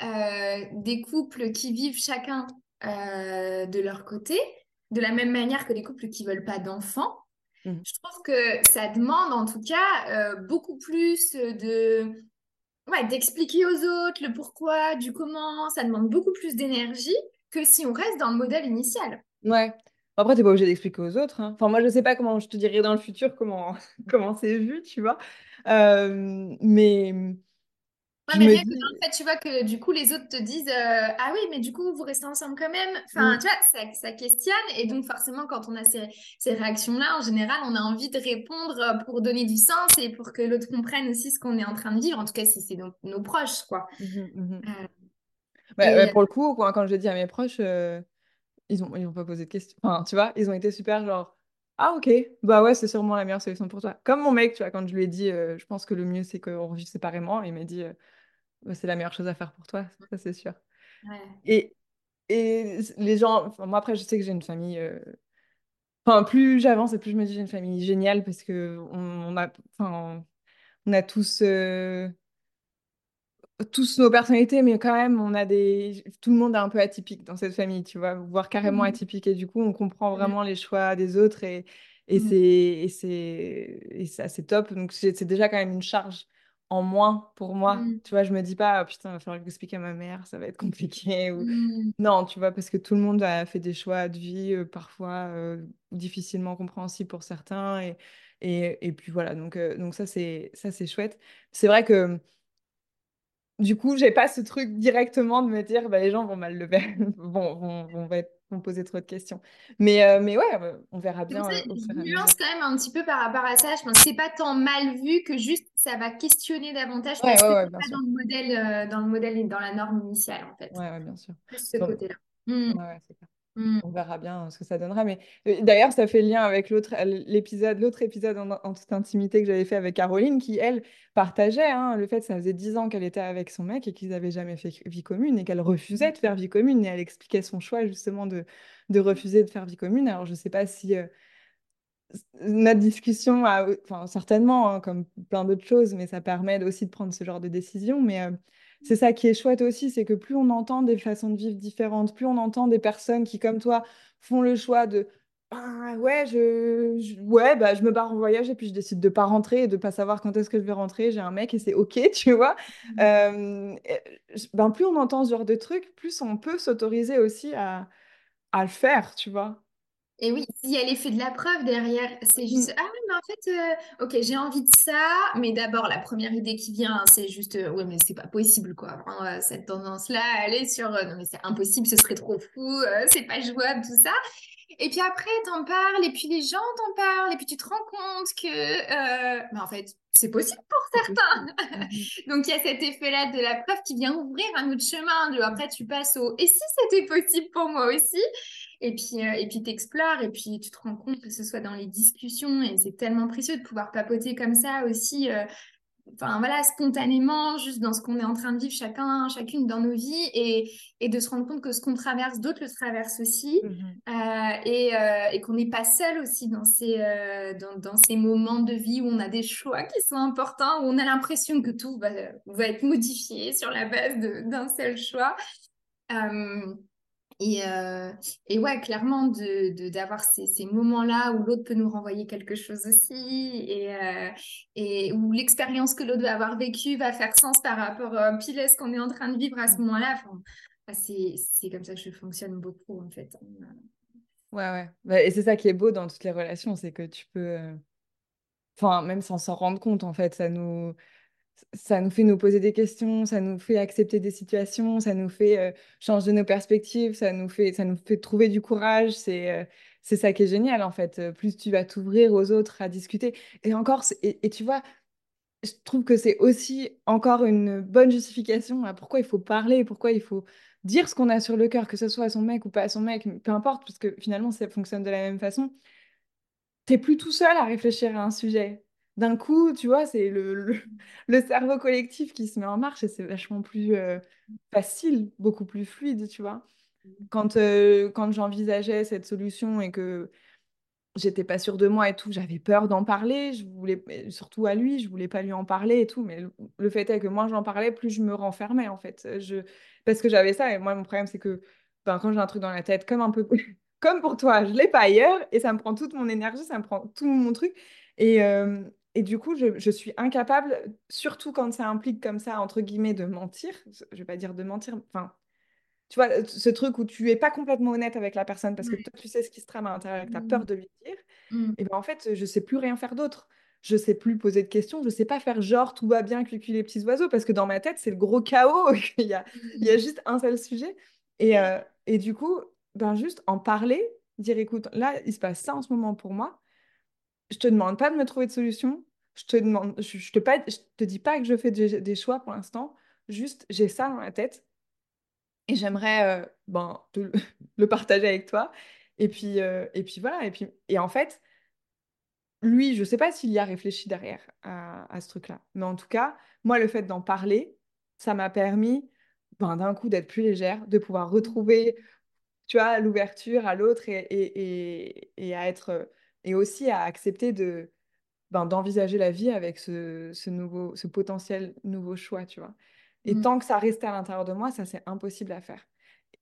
euh, des couples qui vivent chacun euh, de leur côté, de la même manière que les couples qui veulent pas d'enfants, Mhm. je trouve que ça demande en tout cas euh, beaucoup plus de Ouais, d'expliquer aux autres le pourquoi, du comment, ça demande beaucoup plus d'énergie que si on reste dans le modèle initial. Ouais. Après, t'es pas obligé d'expliquer aux autres. hein. Enfin, moi, je sais pas comment je te dirais dans le futur comment [LAUGHS] comment c'est vu, tu vois. Euh, mais Ouais, mais que dis, le fait, tu vois, que du coup, les autres te disent euh, Ah oui, mais du coup, vous restez ensemble quand même. Enfin, Mm, tu vois, ça, ça questionne. Et donc, forcément, quand on a ces, ces réactions-là, en général, on a envie de répondre euh, pour donner du sens et pour que l'autre comprenne aussi ce qu'on est en train de vivre. En tout cas, si c'est nos, nos proches, quoi. mhm, mhm. Euh, pour le coup, quand, quand je l'ai dit à mes proches, euh, ils ont, ils ont pas posé de questions. Enfin, tu vois, ils ont été super genre, ah ok, bah ouais, c'est sûrement la meilleure solution pour toi. Comme mon mec, tu vois, quand je lui ai dit, je pense que le mieux c'est qu'on revive séparément, il m'a dit, c'est la meilleure chose à faire pour toi, ça c'est sûr. ouais. Et, et les gens, enfin, moi après, je sais que j'ai une famille. euh, Enfin, plus j'avance et plus je me dis j'ai une famille géniale parce que on, on a, enfin, on a tous. euh, tous nos personnalités, mais quand même, on a des... Tout le monde est un peu atypique dans cette famille, tu vois, voire carrément Mhm. atypique. Et du coup, on comprend Mhm. vraiment les choix des autres et, et c'est et c'est et c'est assez top. Donc, c'est déjà quand même une charge en moins pour moi. Mhm. Tu vois, je me dis pas, oh, putain, il va falloir que j'explique à ma mère, ça va être compliqué. [LAUGHS] Ou... Mhm. Non, tu vois, parce que tout le monde a fait des choix de vie, euh, parfois euh, difficilement compréhensibles pour certains. Et, et, et puis voilà, donc, euh, donc ça, c'est chouette. C'est vrai que du coup, j'ai pas ce truc directement de me dire, bah, les gens vont mal le faire, [LAUGHS] vont, vont, vont, être- vont poser trop de questions. Mais, euh, mais ouais, euh, on verra bien ça euh, nuance quand même un petit peu par rapport à ça. Je pense que c'est pas tant mal vu que juste ça va questionner davantage Ouais, parce ouais, que ouais, pas sûr. dans le modèle, euh, dans le modèle et dans la norme initiale en fait. Ouais, bien sûr. Plus ce côté-là. Mm, ouais, ouais, c'est clair. Mm, On verra bien euh, ce que ça donnera. Mais euh, d'ailleurs, ça fait lien avec l'autre l'épisode, l'autre épisode en, en toute intimité que j'avais fait avec Caroline, qui, elle, partageait hein, le fait que ça faisait dix ans qu'elle était avec son mec et qu'ils n'avaient jamais fait vie commune et qu'elle refusait de faire vie commune. Et elle expliquait son choix justement de, de refuser de faire vie commune. Alors, je ne sais pas si euh, notre discussion a, enfin, certainement, hein, comme plein d'autres choses, mais ça permet aussi de prendre ce genre de décision. Mais euh, c'est ça qui est chouette aussi, c'est que plus on entend des façons de vivre différentes, plus on entend des personnes qui, comme toi, font le choix de ah, ouais, je, je- ouais, bah, je me barre en voyage et puis je décide de pas rentrer et de pas savoir quand est-ce que je vais rentrer. J'ai un mec et c'est OK, [LAUGHS] tu vois? mm. Euh, et, ben, plus on entend ce genre de trucs, plus on peut s'autoriser aussi à, à le faire, tu vois? Et oui, s'il y a l'effet de la preuve derrière, c'est Mm. juste, ah oui, mais en fait, euh, ok, j'ai envie de ça, mais d'abord, la première idée qui vient, c'est juste, euh, ouais, mais c'est pas possible, quoi. Euh, cette tendance-là, elle est sur, euh, non, mais c'est impossible, ce serait trop fou, c'est pas jouable, tout ça. Et puis après, t'en parles, et puis les gens t'en parlent, et puis tu te rends compte que, mais en fait, c'est possible pour certains. Mhm. [LAUGHS] Donc il y a cet effet-là de la preuve qui vient ouvrir un autre chemin. De, après, tu passes au et si c'était possible pour moi aussi? Et puis, euh, et puis t'explores, et puis tu te rends compte que ce soit dans les discussions, et c'est tellement précieux de pouvoir papoter comme ça aussi. euh, enfin voilà, spontanément, juste dans ce qu'on est en train de vivre chacun, chacune dans nos vies, et, et de se rendre compte que ce qu'on traverse, d'autres le traversent aussi, Mhm. euh, et, euh, et qu'on n'est pas seul aussi dans ces, euh, dans, dans ces moments de vie où on a des choix qui sont importants, où on a l'impression que tout va, va être modifié sur la base d'un seul choix. Et, euh, et ouais, clairement, de, d'avoir ces, ces moments-là où l'autre peut nous renvoyer quelque chose aussi, et, euh, et où l'expérience que l'autre va avoir vécue va faire sens par rapport euh, pile à ce qu'on est en train de vivre à ce moment-là. Enfin, bah, c'est, comme ça que je fonctionne beaucoup, en fait. Ouais, ouais. Bah, et c'est ça qui est beau dans toutes les relations, c'est que tu peux, enfin, même sans s'en rendre compte, en fait, ça nous, ça nous fait nous poser des questions, ça nous fait accepter des situations, ça nous fait euh, changer nos perspectives, ça nous fait, ça nous fait trouver du courage. C'est, euh, ça qui est génial en fait. Plus tu vas t'ouvrir aux autres à discuter. Et encore, et, tu vois, je trouve que c'est aussi encore une bonne justification à pourquoi il faut parler, pourquoi il faut dire ce qu'on a sur le cœur, que ce soit à son mec ou pas à son mec, peu importe, parce que finalement, ça fonctionne de la même façon. T'es plus tout seul à réfléchir à un sujet. D'un coup, tu vois, c'est le, [LAUGHS] le, cerveau collectif qui se met en marche et c'est vachement plus euh, facile, beaucoup plus fluide, tu vois. Quand, euh, quand j'envisageais cette solution et que j'étais pas sûre de moi et tout, j'avais peur d'en parler, je voulais surtout à lui, je voulais pas lui en parler et tout, mais le, fait est que moins j'en parlais, plus je me renfermais en fait. Je parce que j'avais ça et moi mon problème c'est que ben, quand j'ai un truc dans la tête comme un peu [LAUGHS] comme pour toi, je l'ai pas ailleurs et ça me prend toute mon énergie, ça me prend tout mon truc et euh, et du coup, je, je, suis incapable, surtout quand ça implique comme ça, entre guillemets, de mentir. Je vais pas dire de mentir, enfin, tu vois, ce truc où tu es pas complètement honnête avec la personne parce que toi, tu sais ce qui se trame à l'intérieur et que tu as peur de lui dire, mmh. et ben en fait, je sais plus rien faire d'autre. Je sais plus poser de questions, je sais pas faire genre tout va bien, cuicui les petits oiseaux, parce que dans ma tête, c'est le gros chaos, [LAUGHS] il y a, il y a juste un seul sujet. Et, euh, et du coup, ben juste en parler, dire écoute, là, il se passe ça en ce moment pour moi, je te demande pas de me trouver de solution, je te demande, je, te, pas, je te dis pas que je fais des choix pour l'instant, juste j'ai ça dans la tête et j'aimerais euh, ben, [LAUGHS] le partager avec toi. Et puis, euh, et puis voilà. Et, puis, et en fait, lui, je ne sais pas s'il y a réfléchi derrière à, ce truc-là. Mais en tout cas, moi, le fait d'en parler, ça m'a permis ben, d'un coup d'être plus légère, de pouvoir retrouver, tu l'ouverture à l'autre et, et, et, à être et aussi à accepter de ben, d'envisager la vie avec ce, ce, nouveau, ce potentiel nouveau choix, tu vois. Et mmh. tant que ça restait à l'intérieur de moi, ça, c'est impossible à faire.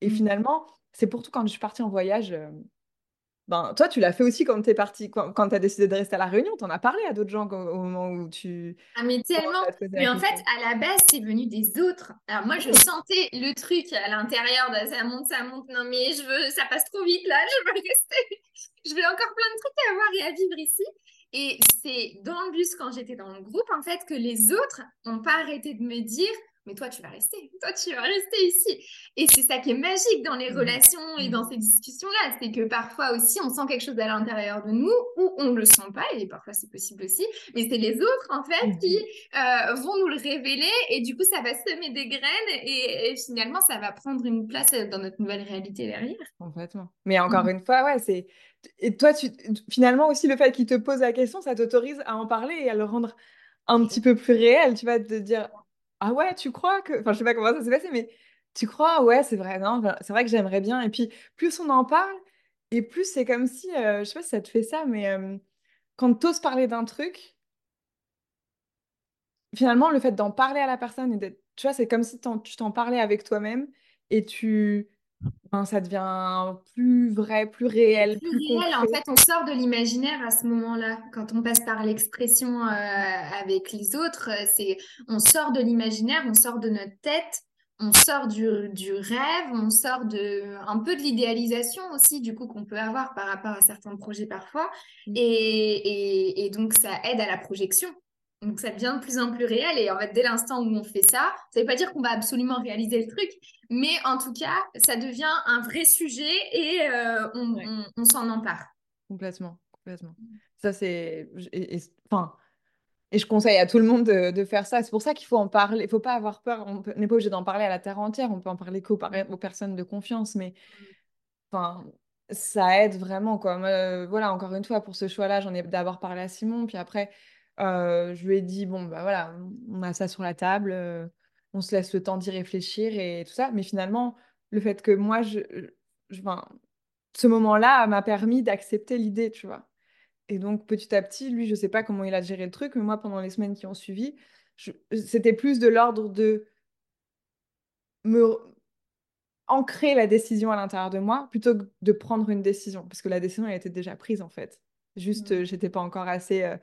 Et mmh. finalement, c'est pour tout quand je suis partie en voyage. Euh, ben, toi, tu l'as fait aussi quand tu es partie, quand, quand tu as décidé de rester à La Réunion. Tu en as parlé à d'autres gens au, moment où tu. Ah, mais tellement. Mais en fait, à la base, c'est venu des autres. Alors, moi, je sentais le truc à l'intérieur. Ça monte, ça monte. Non, mais je veux, ça passe trop vite là. [LAUGHS] Je veux rester. je veux encore plein de trucs à voir et à vivre ici. Et c'est dans le bus, quand j'étais dans le groupe, en fait, que les autres n'ont pas arrêté de me dire mais toi, tu vas rester. Toi, tu vas rester ici. Et c'est ça qui est magique dans les mmh. relations et dans mmh. ces discussions-là. C'est que parfois aussi, on sent quelque chose à l'intérieur de nous ou on ne le sent pas. Et parfois, c'est possible aussi. Mais c'est les autres, en fait, mmh. qui euh, vont nous le révéler. Et du coup, ça va semer des graines. Et, finalement, ça va prendre une place dans notre nouvelle réalité derrière. Complètement. Mais encore une fois, ouais, c'est. Et toi, tu... finalement aussi, le fait qu'il te pose la question, ça t'autorise à en parler et à le rendre un petit peu plus réel. Tu vas te dire, ah ouais, tu crois que. Enfin, je sais pas comment ça s'est passé, mais tu crois, ouais, c'est vrai, non, c'est vrai que j'aimerais bien. Et puis, plus on en parle, et plus c'est comme si, euh, je sais pas si ça te fait ça, mais quand tu oses parler d'un truc, finalement, le fait d'en parler à la personne, tu vois, c'est comme si tu t'en parlais avec toi-même et tu. Ben, ça devient plus vrai, plus réel. Plus, réel, en fait, on sort de l'imaginaire à ce moment-là. Quand on passe par l'expression euh, avec les autres, c'est on sort de l'imaginaire, on sort de notre tête, on sort du, du, rêve, on sort de un peu de l'idéalisation aussi, du coup, qu'on peut avoir par rapport à certains projets parfois. Et, et, et donc, ça aide à la projection. Donc ça devient de plus en plus réel et en fait dès l'instant où on fait ça, ça ne veut pas dire qu'on va absolument réaliser le truc, mais en tout cas ça devient un vrai sujet et euh, on, s'en empare. Complètement, complètement. Ça c'est, enfin, et, je conseille à tout le monde de, faire ça. C'est pour ça qu'il faut en parler. Il faut pas avoir peur. On n'est pas obligé d'en parler à la terre entière. On peut en parler qu'aux aux personnes de confiance, mais enfin ça aide vraiment quoi. voilà, encore une fois pour ce choix-là, j'en ai d'abord parlé à Simon, puis après euh, je lui ai dit, bon, bah voilà, on a ça sur la table, euh, on se laisse le temps d'y réfléchir et tout ça. Mais finalement, le fait que moi, je, je, ce moment-là m'a permis d'accepter l'idée, tu vois. Et donc, petit à petit, lui, je sais pas comment il a géré le truc, mais moi, pendant les semaines qui ont suivi, c'était plus de l'ordre de me ancrer la décision à l'intérieur de moi plutôt que de prendre une décision, parce que la décision, elle était déjà prise, en fait. Juste, mmh. j'étais pas encore assez... Euh,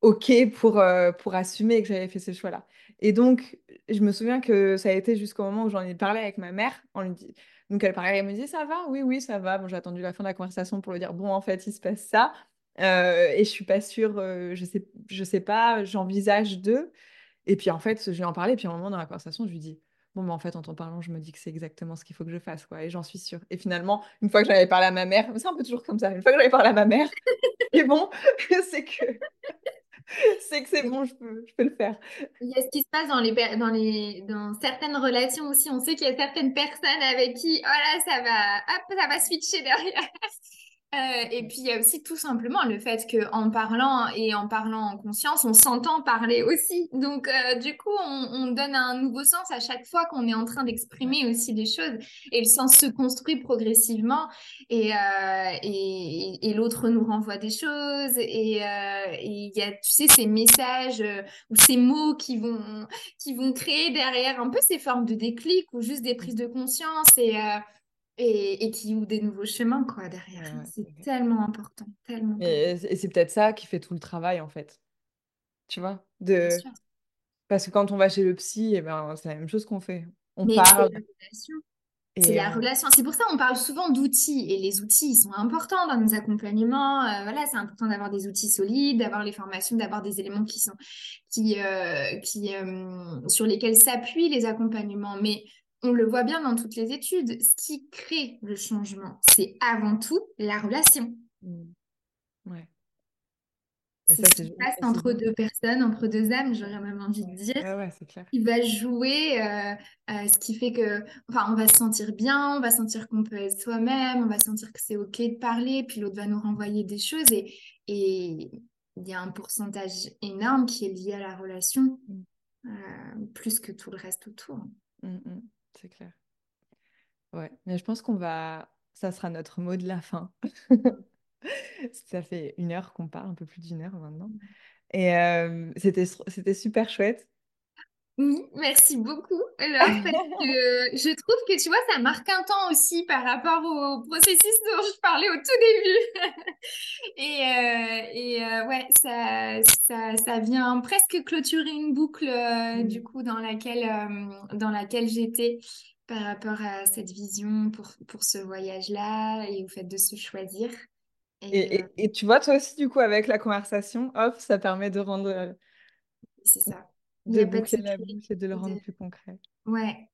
OK pour, pour assumer que j'avais fait ce choix-là. Et donc, je me souviens que ça a été jusqu'au moment où j'en ai parlé avec ma mère. On lui dit... Donc, elle parlait, elle me dit Ça va? Oui, oui, ça va. Bon, j'ai attendu la fin de la conversation pour lui dire Bon, en fait, il se passe ça. Et je suis pas sûre, je sais, je sais pas, j'envisage de. Et puis, en fait, je lui en parlais. Et puis, à un moment dans la conversation, je lui dis bon, mais en fait, en t'en parlant, je me dis que c'est exactement ce qu'il faut que je fasse, quoi. Et j'en suis sûre. Et finalement, une fois que j'avais parlé à ma mère, c'est un peu toujours comme ça, une fois que j'avais parlé à ma mère, [LAUGHS] et bon, [LAUGHS] c'est que [LAUGHS] c'est que c'est bon, je peux, je peux le faire. Il y a ce qui se passe dans, les, dans, les, dans certaines relations aussi. On sait qu'il y a certaines personnes avec qui, oh là, ça va, hop, ça va switcher derrière. Euh, et puis il y a aussi tout simplement le fait qu'en parlant et en parlant en conscience, on s'entend parler aussi. Donc euh, du coup, on, donne un nouveau sens à chaque fois qu'on est en train d'exprimer aussi des choses. Et le sens se construit progressivement et, euh, et, l'autre nous renvoie des choses. Et il y a, tu sais, ces messages ou ces mots qui vont, qui vont créer derrière un peu ces formes de déclic ou juste des prises de conscience. Et et, qui ouvrent des nouveaux chemins quoi derrière. c'est tellement important, tellement. Et, c'est peut-être ça qui fait tout le travail en fait. Tu vois de... Parce que quand on va chez le psy, et eh ben, c'est la même chose qu'on fait. On parle. C'est la relation. C'est pour ça qu'on parle souvent d'outils. Et les outils, ils sont importants dans nos accompagnements. Euh, voilà, c'est important d'avoir des outils solides, d'avoir les formations, d'avoir des éléments qui sont, qui, euh, qui, euh, sur lesquels s'appuient les accompagnements. Mais on le voit bien dans toutes les études, ce qui crée le changement, c'est avant tout la relation. Mmh. Ouais. C'est ce qui passe entre deux personnes, entre deux âmes, j'aurais même envie de dire. Ouais, c'est clair. Il va jouer, euh, euh, ce qui fait que, enfin, on va se sentir bien, on va sentir qu'on peut être soi-même, on va sentir que c'est ok de parler, puis l'autre va nous renvoyer des choses et et il y a un pourcentage énorme qui est lié à la relation, mmh. euh, plus que tout le reste autour. Mmh, c'est clair. Ouais, mais je pense qu'on va. Ça sera notre mot de la fin. [LAUGHS] ça fait une heure qu'on parle, un peu plus d'une heure maintenant. Et euh, c'était, c'était super chouette. Oui, merci beaucoup. Alors, [LAUGHS] je trouve que tu vois, ça marque un temps aussi par rapport au processus dont je parlais au tout début. [LAUGHS] et euh, et euh, ouais, ça, ça, ça, vient presque clôturer une boucle mmh. du coup dans laquelle, dans laquelle j'étais par rapport à cette vision pour, pour ce voyage-là et au fait de se choisir. Et, et, tu vois, toi aussi, du coup, avec la conversation, off, ça permet de rendre. C'est ça de boucler la bouche et de le rendre plus concret. Ouais.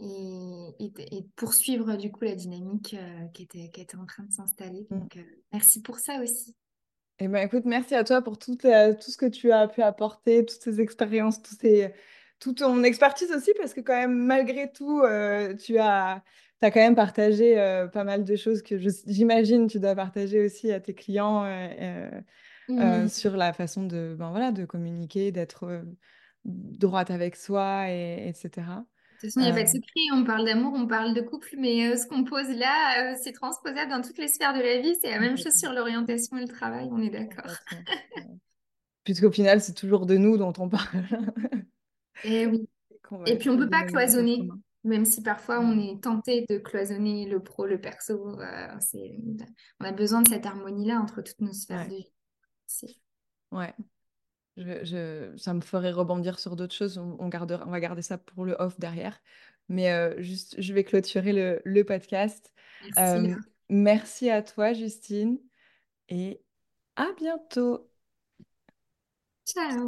Et, et, poursuivre du coup la dynamique euh, qui, était, qui était en train de s'installer. Mm. Donc, euh, merci pour ça aussi. Eh ben, écoute, merci à toi pour tout, tout ce que tu as pu apporter, toutes ces expériences, tous ces, toute ton expertise aussi, parce que quand même, malgré tout, euh, tu as, as quand même partagé pas mal de choses que j'imagine tu dois partager aussi à tes clients sur la façon de, ben, voilà, de communiquer, d'être droite avec soi, et, etc. De toute façon, il n'y a pas de euh. secret. On parle d'amour, on parle de couple, mais euh, ce qu'on pose là, euh, c'est transposable dans toutes les sphères de la vie. C'est la même chose sur l'orientation et le travail, on est d'accord. Puisqu'au final, c'est toujours de nous dont on parle. et [LAUGHS] eh oui. Et, puis, on ne peut pas cloisonner, même si parfois on est tenté de cloisonner le pro, le perso. on a besoin de cette harmonie-là entre toutes nos sphères de vie. Ouais je, ça me ferait rebondir sur d'autres choses. On, on, on va garder ça pour le off derrière. Mais euh, juste, je vais clôturer le, le podcast. Merci. Euh, merci à toi, Justine. Et à bientôt. Ciao.